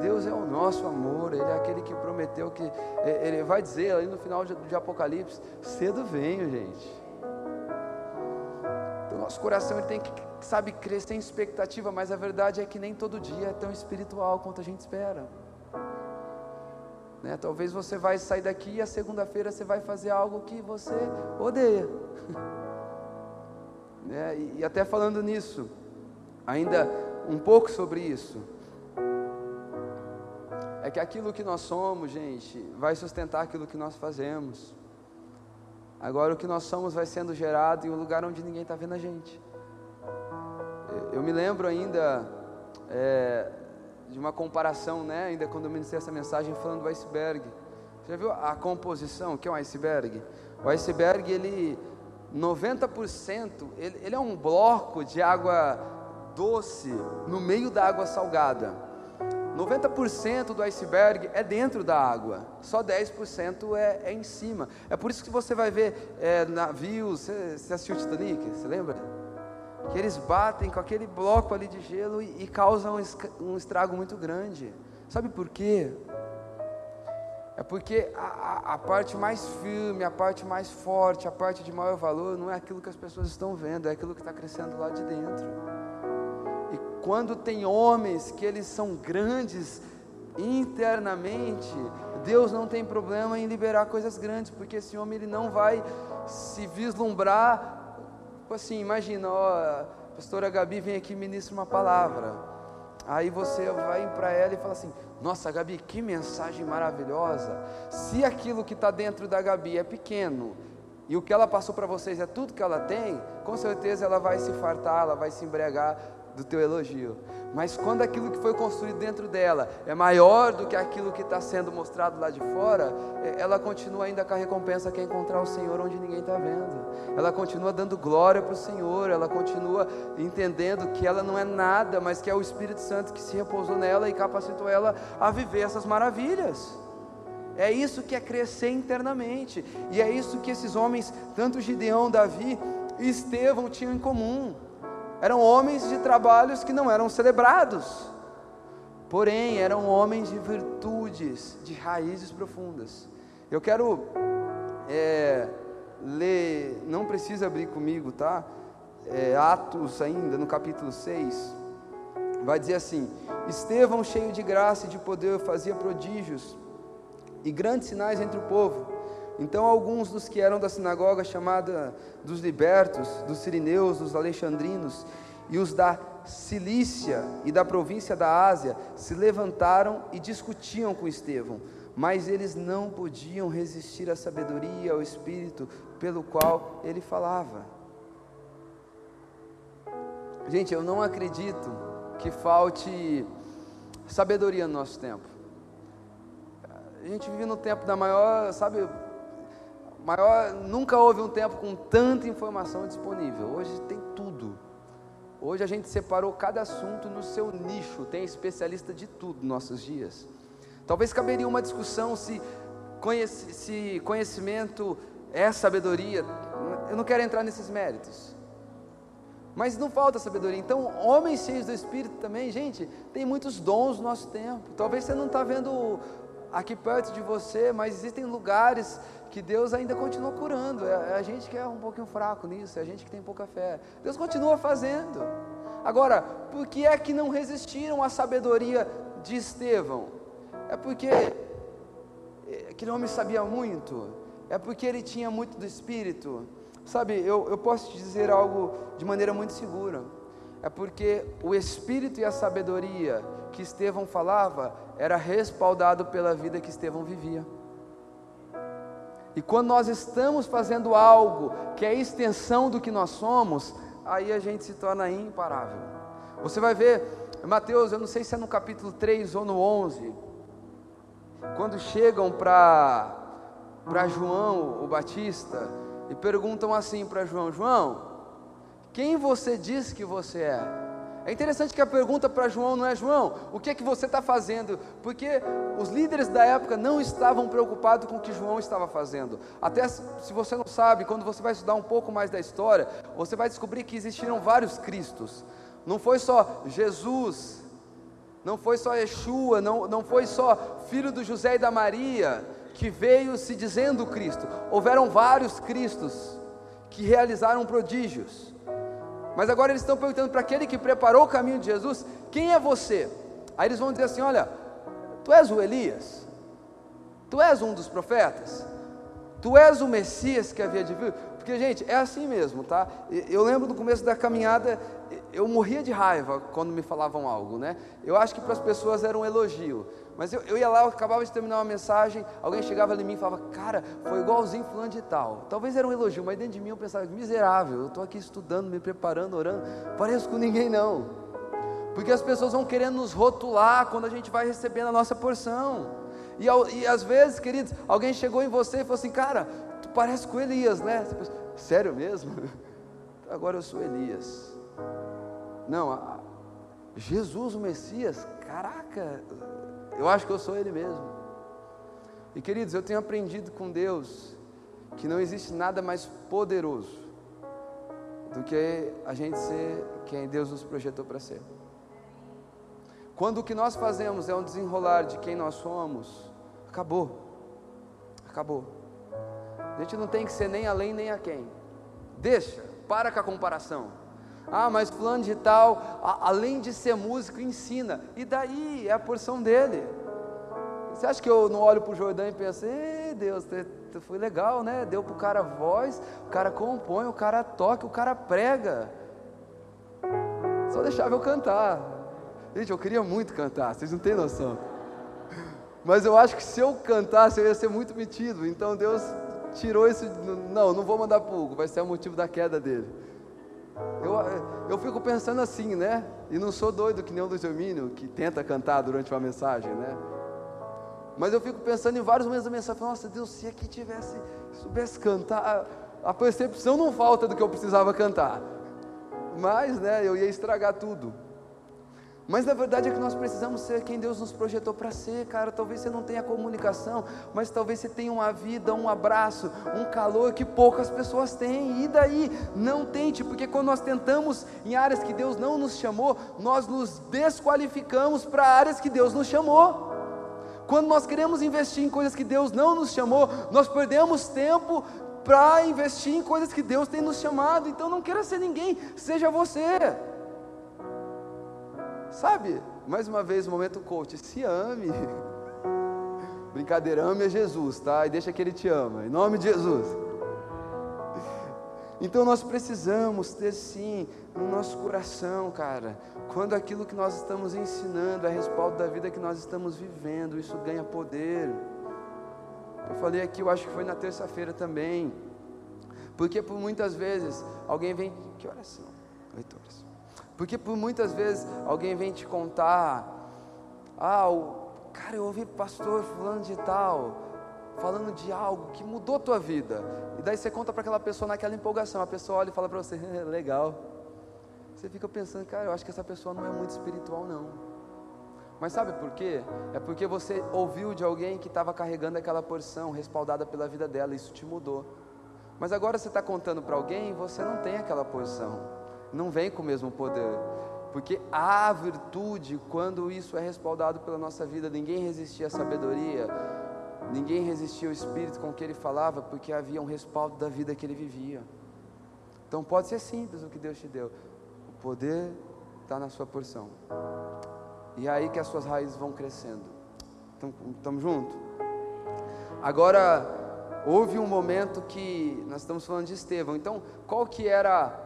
Deus é o nosso amor, Ele é aquele que prometeu que. Ele vai dizer ali no final de Apocalipse: cedo venho, gente. Então, nosso coração ele tem que, sabe, crescer em expectativa, mas a verdade é que nem todo dia é tão espiritual quanto a gente espera. Né? Talvez você vai sair daqui e a segunda-feira você vai fazer algo que você odeia. né? e, e até falando nisso, ainda um pouco sobre isso. É que aquilo que nós somos, gente, vai sustentar aquilo que nós fazemos. Agora, o que nós somos vai sendo gerado em um lugar onde ninguém está vendo a gente. Eu me lembro ainda é, de uma comparação, né? Ainda quando eu ministrei essa mensagem falando do iceberg. Você já viu a composição, que é um iceberg? O iceberg, ele 90%, ele, ele é um bloco de água doce no meio da água salgada. 90% do iceberg é dentro da água, só 10% é, é em cima. É por isso que você vai ver é, navios. Você, você assistiu Titanic? Você lembra? que eles batem com aquele bloco ali de gelo e, e causam um estrago muito grande. Sabe por quê? É porque a, a, a, parte mais firme, a parte mais forte, a parte de maior valor não é aquilo que as pessoas estão vendo, é aquilo que está crescendo lá de dentro. Quando tem homens que eles são grandes internamente, Deus não tem problema em liberar coisas grandes, porque esse homem ele não vai se vislumbrar, assim, imagina, ó, a pastora Gabi vem aqui e ministra uma palavra, aí você vai para ela e fala assim, nossa Gabi, que mensagem maravilhosa, se aquilo que está dentro da Gabi é pequeno, e o que ela passou para vocês é tudo que ela tem, com certeza ela vai se fartar, ela vai se embriagar do teu elogio. Mas quando aquilo que foi construído dentro dela é maior do que aquilo que está sendo mostrado lá de fora, é, ela continua ainda com a recompensa que é encontrar o Senhor onde ninguém está vendo. Ela continua dando glória para o Senhor, ela continua entendendo que ela não é nada, mas que é o Espírito Santo que se repousou nela e capacitou ela a viver essas maravilhas. É isso que é crescer internamente, e é isso que esses homens, tanto Gideão, Davi e Estevão, tinham em comum eram homens de trabalhos que não eram celebrados, porém eram homens de virtudes, de raízes profundas. Eu quero é, ler, não precisa abrir comigo, tá? É, Atos ainda, no capítulo 6, vai dizer assim: Estevão, cheio de graça e de poder, fazia prodígios e grandes sinais entre o povo. Então, alguns dos que eram da sinagoga chamada dos libertos, dos sirineus, dos alexandrinos e os da Cilícia e da província da Ásia se levantaram e discutiam com Estevão, mas eles não podiam resistir à sabedoria ao espírito pelo qual ele falava. Gente, eu não acredito que falte sabedoria no nosso tempo. A gente vive no tempo da maior, sabe, maior, nunca houve um tempo com tanta informação disponível. Hoje tem tudo. Hoje a gente separou cada assunto no seu nicho, tem especialista de tudo nos nossos dias. Talvez caberia uma discussão se, conheci, se conhecimento é sabedoria. Eu não quero entrar nesses méritos. Mas não falta sabedoria. Então, homens cheios do Espírito também, gente, tem muitos dons no nosso tempo. Talvez você não está vendo aqui perto de você, mas existem lugares que Deus ainda continua curando. É, é a gente que é um pouquinho fraco nisso, é a gente que tem pouca fé. Deus continua fazendo. Agora, por que é que não resistiram à sabedoria de Estevão? É porque aquele homem sabia muito, é porque ele tinha muito do Espírito. Sabe, eu, eu posso te dizer algo de maneira muito segura. É porque o Espírito e a sabedoria que Estevão falava era respaldado pela vida que Estevão vivia. E quando nós estamos fazendo algo que é extensão do que nós somos, aí a gente se torna imparável. Você vai ver, Mateus, eu não sei se é no capítulo 3 ou no 11, quando chegam para João o Batista e perguntam assim para João: João, quem você diz que você é? É interessante que a pergunta para João não é João, o que é que você está fazendo? Porque os líderes da época não estavam preocupados com o que João estava fazendo. Até se você não sabe, quando você vai estudar um pouco mais da história, você vai descobrir que existiram vários Cristos. Não foi só Jesus, não foi só Yeshua, não, não foi só filho do José e da Maria que veio se dizendo Cristo. Houveram vários Cristos que realizaram prodígios. Mas agora eles estão perguntando para aquele que preparou o caminho de Jesus: quem é você? Aí eles vão dizer assim: olha, tu és o Elias, tu és um dos profetas, tu és o Messias que havia de vir. Porque, gente, é assim mesmo, tá? Eu lembro do começo da caminhada, eu morria de raiva quando me falavam algo, né? Eu acho que para as pessoas era um elogio. Mas eu, eu ia lá, eu acabava de terminar uma mensagem, alguém chegava ali em mim e falava, cara, foi igualzinho fulano de tal. Talvez era um elogio, mas dentro de mim eu pensava, miserável, eu estou aqui estudando, me preparando, orando, pareço com ninguém não. Porque as pessoas vão querendo nos rotular quando a gente vai recebendo a nossa porção. E, e às vezes, queridos, alguém chegou em você e falou assim, cara, tu parece com Elias, né? Pensa, Sério mesmo? Agora eu sou Elias. Não, Jesus o Messias, caraca, eu acho que eu sou Ele mesmo. E queridos, eu tenho aprendido com Deus que não existe nada mais poderoso do que a gente ser quem Deus nos projetou para ser. Quando o que nós fazemos é um desenrolar de quem nós somos, acabou. Acabou. A gente não tem que ser nem além nem a quem. Deixa, para com a comparação. Ah, mas fulano de tal, a, além de ser músico, ensina. E daí é a porção dele. Você acha que eu não olho para o Jordão e penso, ei Deus, foi legal, né? Deu para o cara voz, o cara compõe, o cara toca, o cara prega. Só deixava eu cantar. Gente, eu queria muito cantar, vocês não têm noção. Mas eu acho que se eu cantasse, eu ia ser muito metido. Então Deus tirou isso. Não, não vou mandar para Hugo, vai ser o motivo da queda dele. Eu, eu fico pensando assim, né? E não sou doido que nem o Luiz que tenta cantar durante uma mensagem, né? Mas eu fico pensando em vários momentos da mensagem, nossa Deus, se aqui tivesse, soubesse cantar, a percepção não falta do que eu precisava cantar. Mas, né, eu ia estragar tudo. Mas na verdade é que nós precisamos ser quem Deus nos projetou para ser, cara. Talvez você não tenha comunicação, mas talvez você tenha uma vida, um abraço, um calor que poucas pessoas têm. E daí, não tente, porque quando nós tentamos em áreas que Deus não nos chamou, nós nos desqualificamos para áreas que Deus nos chamou. Quando nós queremos investir em coisas que Deus não nos chamou, nós perdemos tempo para investir em coisas que Deus tem nos chamado. Então não queira ser ninguém, seja você. Sabe? Mais uma vez, o momento coach, se ame. Brincadeira, ame a Jesus, tá? E deixa que Ele te ama, em nome de Jesus. Então nós precisamos ter sim no nosso coração, cara, quando aquilo que nós estamos ensinando é respaldo da vida que nós estamos vivendo, isso ganha poder. Eu falei aqui, eu acho que foi na terça-feira também, porque por muitas vezes alguém vem, que horas são? Oito horas. Porque por muitas vezes alguém vem te contar, ah, o, cara, eu ouvi pastor fulano de tal, falando de algo que mudou a tua vida. E daí você conta para aquela pessoa naquela empolgação, a pessoa olha e fala para você, legal. Você fica pensando, cara, eu acho que essa pessoa não é muito espiritual não. Mas sabe por quê? É porque você ouviu de alguém que estava carregando aquela porção respaldada pela vida dela, isso te mudou. Mas agora você está contando para alguém você não tem aquela porção não vem com o mesmo poder. Porque há virtude quando isso é respaldado pela nossa vida. Ninguém resistia à sabedoria, ninguém resistia ao espírito com que ele falava, porque havia um respaldo da vida que ele vivia. Então pode ser simples o que Deus te deu. O poder está na sua porção. E é aí que as suas raízes vão crescendo. Estamos juntos? Agora, houve um momento que nós estamos falando de Estevão. Então, qual que era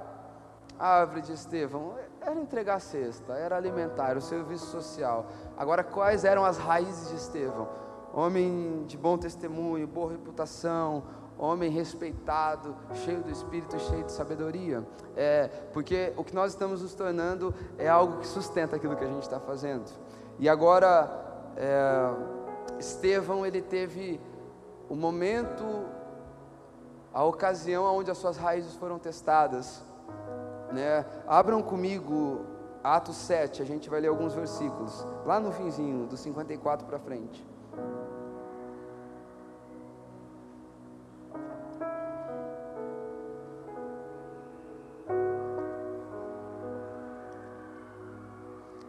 a árvore de Estevão era entregar cesta, era alimentar, o serviço social. Agora, quais eram as raízes de Estevão? Homem de bom testemunho, boa reputação, homem respeitado, cheio do Espírito, cheio de sabedoria. É, porque o que nós estamos nos tornando é algo que sustenta aquilo que a gente está fazendo. E agora, é, Estevão, ele teve o momento, a ocasião onde as suas raízes foram testadas. Né? Abram comigo Atos 7, a gente vai ler alguns versículos, lá no finzinho, do 54 para frente.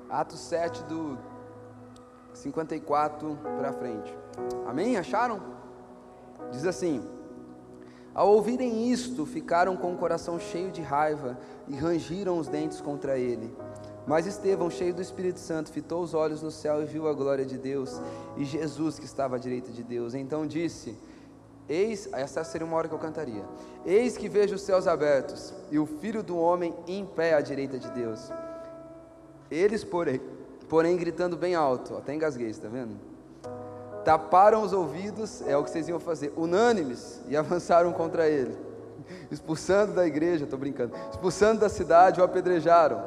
Atos 7, do 54 para frente. Amém? Acharam? Diz assim: ao ouvirem isto, ficaram com o coração cheio de raiva e rangiram os dentes contra ele. Mas Estevão, cheio do Espírito Santo, fitou os olhos no céu e viu a glória de Deus e Jesus que estava à direita de Deus. Então disse: Eis, essa seria uma hora que eu cantaria. Eis que vejo os céus abertos e o Filho do homem em pé à direita de Deus. Eles, porém, porém gritando bem alto, até engasguei, está vendo? Taparam os ouvidos, é o que vocês iam fazer, unânimes, e avançaram contra ele, expulsando da igreja, estou brincando, expulsando da cidade, o apedrejaram.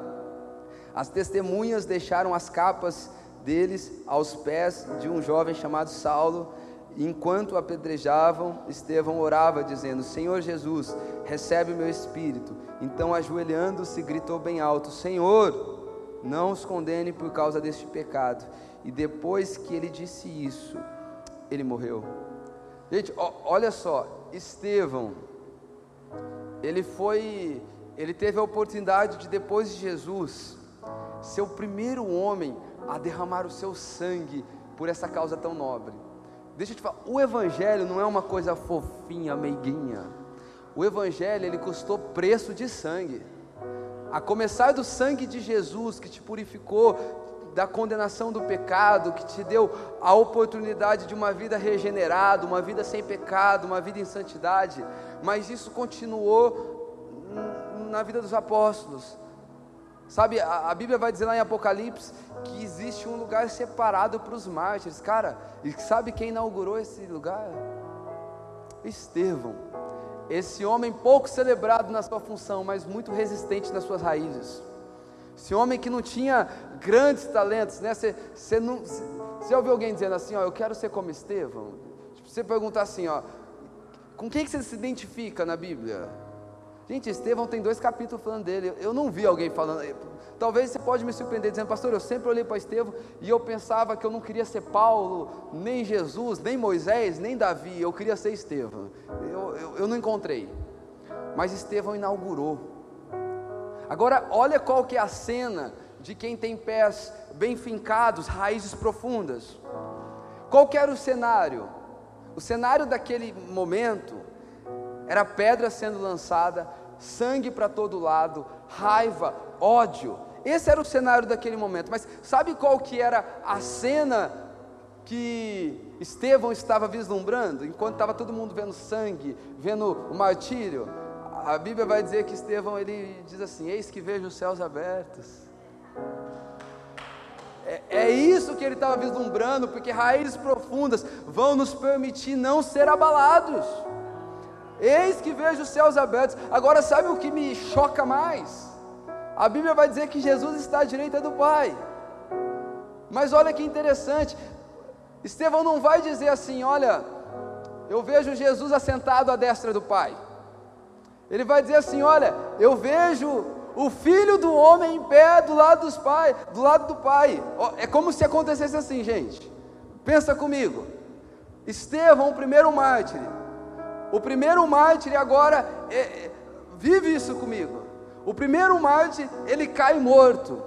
As testemunhas deixaram as capas deles aos pés de um jovem chamado Saulo, e enquanto apedrejavam, Estevão orava, dizendo: Senhor Jesus, recebe meu espírito. Então, ajoelhando-se, gritou bem alto: Senhor, não os condene por causa deste pecado. E depois que ele disse isso, ele morreu. Gente, ó, olha só, Estevão, ele foi, ele teve a oportunidade de depois de Jesus ser o primeiro homem a derramar o seu sangue por essa causa tão nobre. Deixa eu te falar, o evangelho não é uma coisa fofinha, meiguinha. O evangelho ele custou preço de sangue. A começar do sangue de Jesus que te purificou da condenação do pecado, que te deu a oportunidade de uma vida regenerada, uma vida sem pecado, uma vida em santidade, mas isso continuou na vida dos apóstolos. Sabe, a, a, Bíblia vai dizer lá em Apocalipse que existe um lugar separado para os mártires. Cara, e sabe quem inaugurou esse lugar? Estevão. Esse homem pouco celebrado na sua função, mas muito resistente nas suas raízes. Esse homem que não tinha grandes talentos, né? Você, você, não, você, ouviu alguém dizendo assim, ó, eu quero ser como Estevão? Tipo, você perguntar assim, ó, com quem que você se identifica na Bíblia? Gente, Estevão tem dois capítulos falando dele. Eu não vi alguém falando. Talvez você pode me surpreender dizendo, pastor, eu sempre olhei para Estevão e eu pensava que eu não queria ser Paulo, nem Jesus, nem Moisés, nem Davi. Eu queria ser Estevão. Eu, eu, eu não encontrei. Mas Estevão inaugurou. Agora, olha qual que é a cena de quem tem pés bem fincados, raízes profundas. Qual que era o cenário? O cenário daquele momento era pedra sendo lançada, sangue para todo lado, raiva, ódio. Esse era o cenário daquele momento. Mas sabe qual que era a cena que Estevão estava vislumbrando, enquanto estava todo mundo vendo sangue, vendo o martírio? A Bíblia vai dizer que Estevão ele diz assim: Eis que vejo os céus abertos. É, é isso que ele estava vislumbrando, porque raízes profundas vão nos permitir não ser abalados. Eis que vejo os céus abertos. Agora, sabe o que me choca mais? A Bíblia vai dizer que Jesus está à direita do Pai. Mas olha que interessante, Estevão não vai dizer assim: Olha, eu vejo Jesus assentado à destra do Pai. Ele vai dizer assim: Olha, eu vejo o filho do homem em pé do lado dos pai, do lado do pai. É como se acontecesse assim, gente. Pensa comigo. Estevão, o primeiro mártir, o primeiro mártir agora é, é, vive isso comigo. O primeiro mártir, ele cai morto.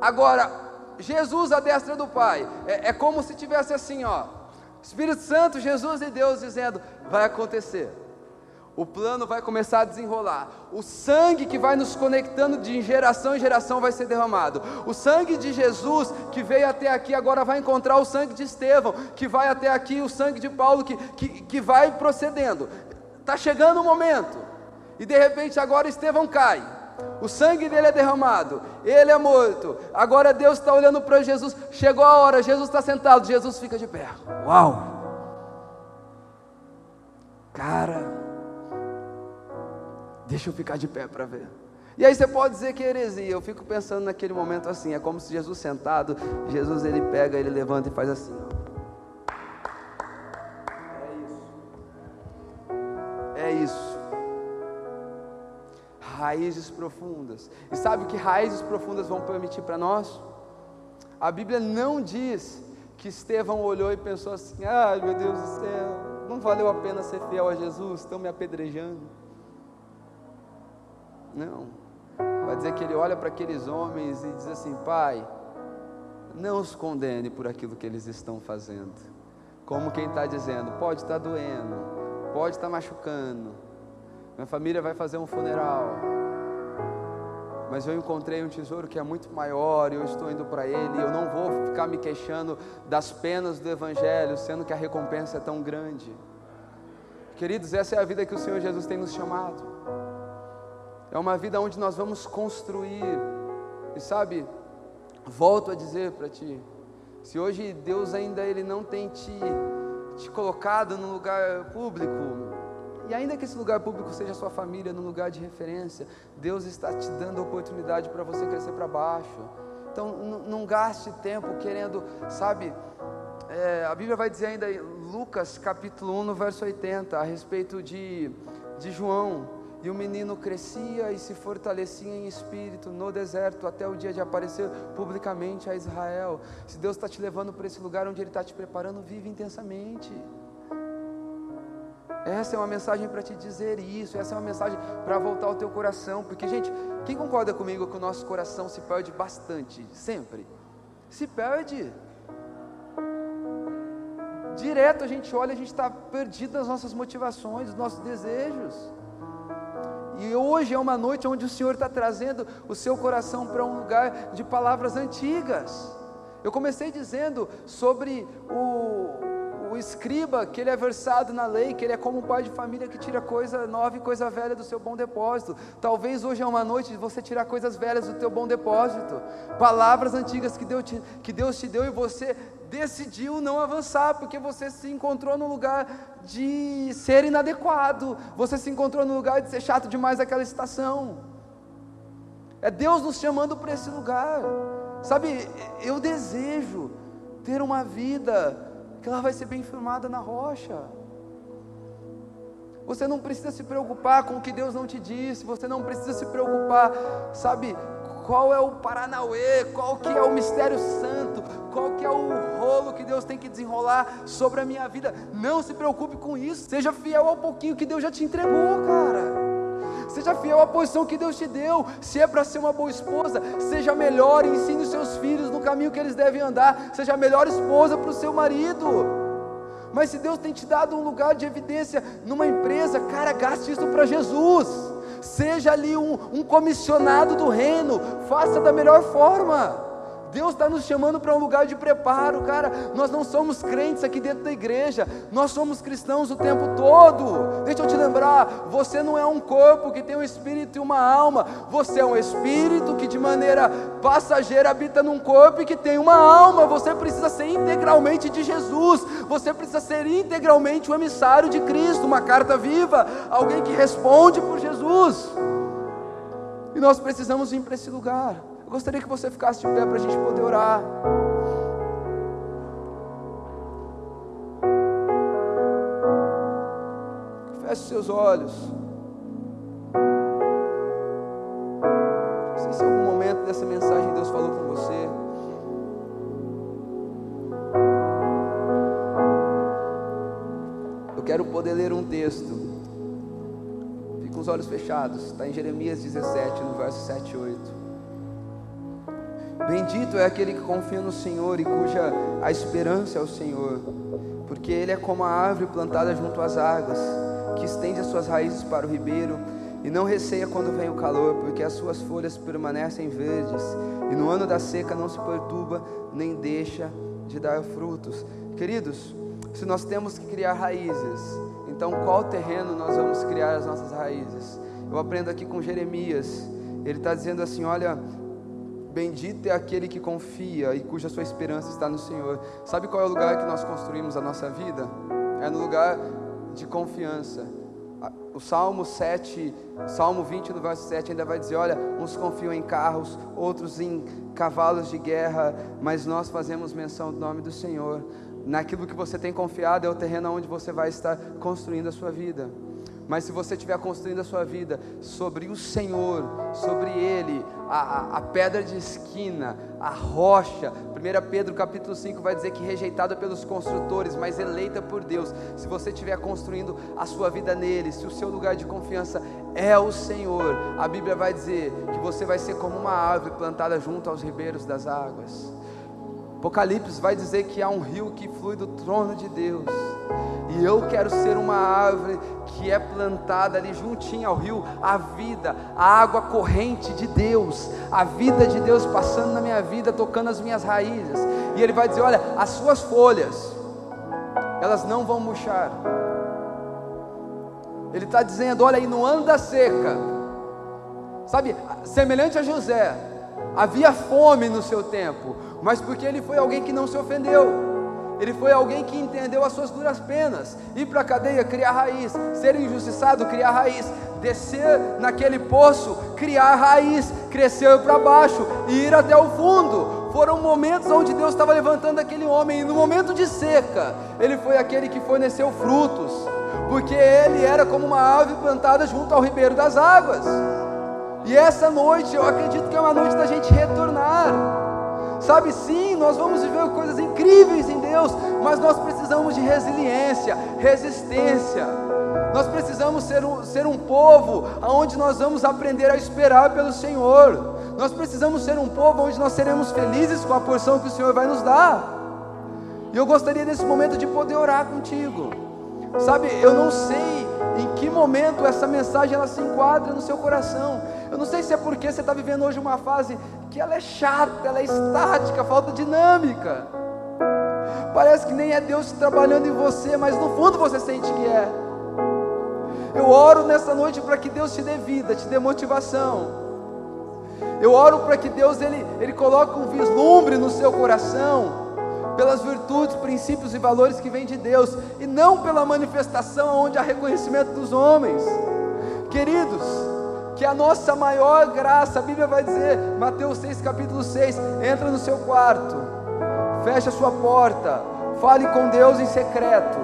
Agora, Jesus à destra do Pai, é, é como se tivesse assim, ó, Espírito Santo, Jesus e Deus dizendo: vai acontecer o plano vai começar a desenrolar. O sangue que vai nos conectando de geração em geração vai ser derramado. O sangue de Jesus que veio até aqui agora vai encontrar o sangue de Estevão, que vai até aqui, o sangue de Paulo que, que, que vai procedendo. Está chegando o momento, e de repente agora Estevão cai. O sangue dele é derramado, ele é morto. Agora Deus está olhando para Jesus. Chegou a hora, Jesus está sentado, Jesus fica de pé. Uau! Cara, Deixa eu ficar de pé para ver. E aí você pode dizer que é heresia. Eu fico pensando naquele momento assim, é como se Jesus sentado, Jesus ele pega, ele levanta e faz assim. Ó. Raízes profundas. E sabe o que raízes profundas vão permitir para nós? A Bíblia não diz que Estevão olhou e pensou assim: ai meu Deus do céu, não valeu a pena ser fiel a Jesus, estão me apedrejando. Não. Vai dizer que ele olha para aqueles homens e diz assim: Pai, não os condene por aquilo que eles estão fazendo. Como quem está dizendo: pode estar tá doendo, pode estar tá machucando, minha família vai fazer um funeral, mas eu encontrei um tesouro que é muito maior e eu estou indo para ele. Eu não vou ficar me queixando das penas do Evangelho, sendo que a recompensa é tão grande. Queridos, essa é a vida que o Senhor Jesus tem nos chamado. É uma vida onde nós vamos construir. E sabe, volto a dizer para ti, se hoje Deus ainda ele não tem te, te colocado no lugar público, e ainda que esse lugar público seja a sua família, no lugar de referência, Deus está te dando oportunidade para você crescer para baixo. Então não gaste tempo querendo, sabe, é, a Bíblia vai dizer ainda em Lucas capítulo 1, no verso 80, a respeito de, de João, e o menino crescia e se fortalecia em espírito no deserto até o dia de aparecer publicamente a Israel. Se Deus está te levando para esse lugar onde Ele está te preparando, vive intensamente. Essa é uma mensagem para te dizer isso, essa é uma mensagem para voltar ao teu coração, porque, gente, quem concorda comigo que o nosso coração se perde bastante, sempre? Se perde. Direto a gente olha, a gente está perdido nas nossas motivações, nos nossos desejos. E hoje é uma noite onde o Senhor está trazendo o seu coração para um lugar de palavras antigas. Eu comecei dizendo sobre o, o escriba, que ele é versado na lei, que ele é como um pai de família que tira coisa nova e coisa velha do seu bom depósito. Talvez hoje é uma noite de você tirar coisas velhas do teu bom depósito, palavras antigas que Deus te, que Deus te deu e você decidiu não avançar, porque você se encontrou no lugar de ser inadequado, você se encontrou no lugar de ser chato demais naquela estação. É Deus nos chamando para esse lugar. Sabe, eu desejo ter uma vida que ela vai ser bem firmada na rocha. Você não precisa se preocupar com o que Deus não te disse, você não precisa se preocupar, sabe, qual é o Paranauê, qual que é o mistério santo, qual que é o rolo que Deus tem que desenrolar sobre a minha vida. Não se preocupe com isso. Seja fiel ao pouquinho que Deus já te entregou, cara. Seja fiel à posição que Deus te deu. Se é para ser uma boa esposa, seja melhor ensine os seus filhos no caminho que eles devem andar. Seja a melhor esposa para o seu marido. Mas se Deus tem te dado um lugar de evidência numa empresa, cara, gaste isso para Jesus seja ali um, um comissionado do reino, faça da melhor forma. Deus está nos chamando para um lugar de preparo, cara. Nós não somos crentes aqui dentro da igreja, nós somos cristãos o tempo todo. Deixa eu te lembrar: você não é um corpo que tem um espírito e uma alma, você é um espírito que de maneira passageira habita num corpo e que tem uma alma. Você precisa ser integralmente de Jesus, você precisa ser integralmente um emissário de Cristo, uma carta viva, alguém que responde por Jesus. E nós precisamos vir para esse lugar. Eu gostaria que você ficasse de pé para a gente poder orar. Feche seus olhos. Não sei se em algum momento dessa mensagem Deus falou com você. Eu quero poder ler um texto. Fique com os olhos fechados. Está em Jeremias 17, no verso 7 e 8. Bendito é aquele que confia no Senhor e cuja a esperança é o Senhor, porque ele é como a árvore plantada junto às águas, que estende as suas raízes para o ribeiro e não receia quando vem o calor, porque as suas folhas permanecem verdes, e no ano da seca não se perturba, nem deixa de dar frutos. Queridos, se nós temos que criar raízes, então qual terreno nós vamos criar as nossas raízes? Eu aprendo aqui com Jeremias, ele está dizendo assim: olha, Bendito é aquele que confia e cuja sua esperança está no Senhor. Sabe qual é o lugar que nós construímos a nossa vida? É no lugar de confiança. O Salmo 7, Salmo 20, no verso 7, ainda vai dizer: Olha, uns confiam em carros, outros em cavalos de guerra, mas nós fazemos menção do nome do Senhor. Naquilo que você tem confiado é o terreno onde você vai estar construindo a sua vida. Mas se você estiver construindo a sua vida sobre o Senhor, sobre Ele, a, a, a, pedra de esquina, a rocha, 1 Pedro capítulo 5 vai dizer que rejeitada pelos construtores, mas eleita por Deus. Se você estiver construindo a sua vida nele, se o seu lugar de confiança é o Senhor, a Bíblia vai dizer que você vai ser como uma árvore plantada junto aos ribeiros das águas. Apocalipse vai dizer que há um rio que flui do trono de Deus. E eu quero ser uma árvore que é plantada ali juntinho ao rio, a vida, a água corrente de Deus, a vida de Deus passando na minha vida, tocando as minhas raízes. E ele vai dizer: Olha, as suas folhas, elas não vão murchar. Ele está dizendo: Olha aí, no ano da seca, sabe, semelhante a José, havia fome no seu tempo, mas porque ele foi alguém que não se ofendeu. Ele foi alguém que entendeu as suas duras penas. Ir para a cadeia, criar raiz. Ser injustiçado, criar raiz. Descer naquele poço, criar raiz. Crescer para baixo e ir até o fundo. Foram momentos onde Deus estava levantando aquele homem. E no momento de seca, ele foi aquele que forneceu frutos. Porque ele era como uma ave plantada junto ao ribeiro das águas. E essa noite, eu acredito que é uma noite da gente retornar Sabe, sim, nós vamos viver coisas incríveis em Deus, mas nós precisamos de resiliência, resistência. Nós precisamos ser um, ser um povo onde nós vamos aprender a esperar pelo Senhor. Nós precisamos ser um povo onde nós seremos felizes com a porção que o Senhor vai nos dar. E eu gostaria nesse momento de poder orar contigo. Sabe, eu não sei em que momento essa mensagem ela se enquadra no seu coração. Eu não sei se é porque você está vivendo hoje uma fase que ela é chata, ela é estática, falta dinâmica. Parece que nem é Deus trabalhando em você, mas no fundo você sente que é. Eu oro nessa noite para que Deus te dê vida, te dê motivação. Eu oro para que Deus ele, ele coloque um vislumbre no seu coração pelas virtudes, princípios e valores que vêm de Deus, e não pela manifestação onde há reconhecimento dos homens. Queridos, que a nossa maior graça, a Bíblia vai dizer, Mateus 6, capítulo 6, entra no seu quarto, fecha a sua porta, fale com Deus em secreto,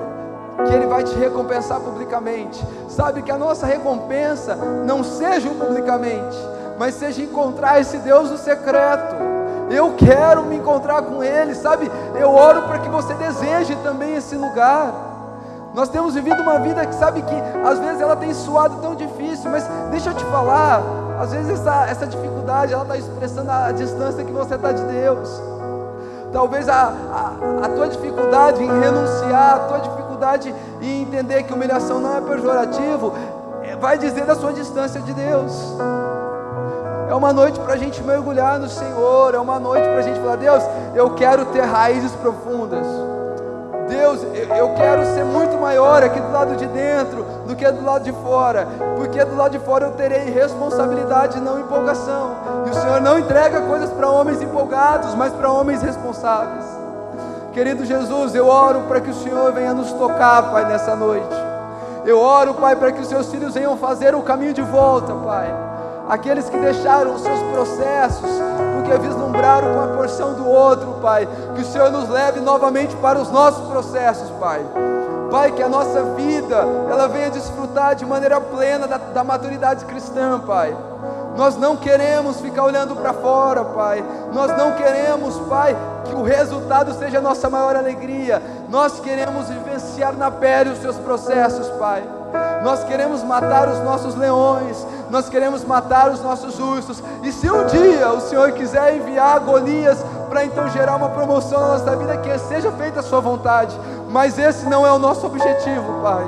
que Ele vai te recompensar publicamente. Sabe que a nossa recompensa não seja publicamente, mas seja encontrar esse Deus no secreto. Eu quero me encontrar com Ele, sabe? Eu oro para que você deseje também esse lugar. Nós temos vivido uma vida que sabe que às vezes ela tem suado tão difícil, mas deixa eu te falar, às vezes essa, essa dificuldade ela está expressando a distância que você está de Deus. Talvez a, a, a tua dificuldade em renunciar, a tua dificuldade em entender que humilhação não é pejorativo, é, vai dizer da sua distância de Deus. É uma noite para a gente mergulhar no Senhor. É uma noite para a gente falar: Deus, eu quero ter raízes profundas. Deus, eu quero ser muito maior aqui do lado de dentro do que do lado de fora, porque do lado de fora eu terei responsabilidade, não empolgação. E o Senhor não entrega coisas para homens empolgados, mas para homens responsáveis. Querido Jesus, eu oro para que o Senhor venha nos tocar, Pai, nessa noite. Eu oro, Pai, para que os seus filhos venham fazer o caminho de volta, Pai aqueles que deixaram os seus processos, porque vislumbraram com a porção do outro, Pai. Que o Senhor nos leve novamente para os nossos processos, Pai. Pai, que a nossa vida ela venha desfrutar de maneira plena da, da maturidade cristã, Pai. Nós não queremos ficar olhando para fora, Pai. Nós não queremos, Pai, que o resultado seja a nossa maior alegria. Nós queremos vivenciar na pele os seus processos, Pai. Nós queremos matar os nossos leões, nós queremos matar os nossos ursos. E se um dia o Senhor quiser enviar Golias para então gerar uma promoção na nossa vida, que seja feita a Sua vontade, mas esse não é o nosso objetivo, Pai.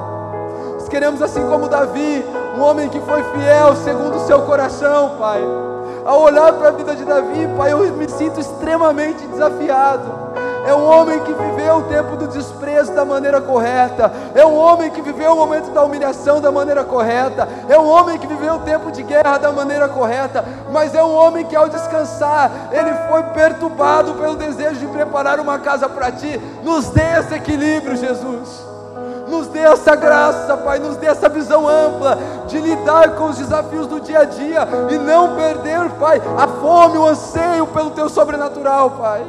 Nós queremos, assim como Davi, um homem que foi fiel segundo o seu coração, Pai. Ao olhar para a vida de Davi, Pai, eu me sinto extremamente desafiado é um homem que viveu o tempo do desprezo da maneira correta, é um homem que viveu o momento da humilhação da maneira correta, é um homem que viveu o tempo de guerra da maneira correta, mas é um homem que ao descansar, ele foi perturbado pelo desejo de preparar uma casa para ti. Nos dê esse equilíbrio, Jesus. Nos dê essa graça, Pai, nos dê essa visão ampla de lidar com os desafios do dia a dia e não perder, Pai, a fome, o anseio pelo Teu sobrenatural, Pai.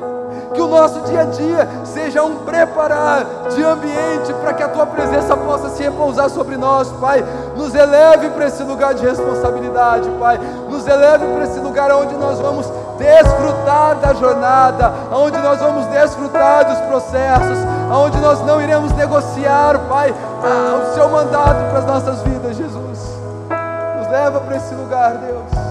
Que o nosso dia a dia seja um preparar de ambiente para que a Tua presença possa se repousar sobre nós, Pai. Nos eleve para esse lugar de responsabilidade, Pai. Nos eleve para esse lugar onde nós vamos desfrutar da jornada, onde nós vamos desfrutar dos processos, onde nós não iremos negociar, Pai, o seu mandato para as nossas vidas, Jesus. Leva para esse lugar, Deus.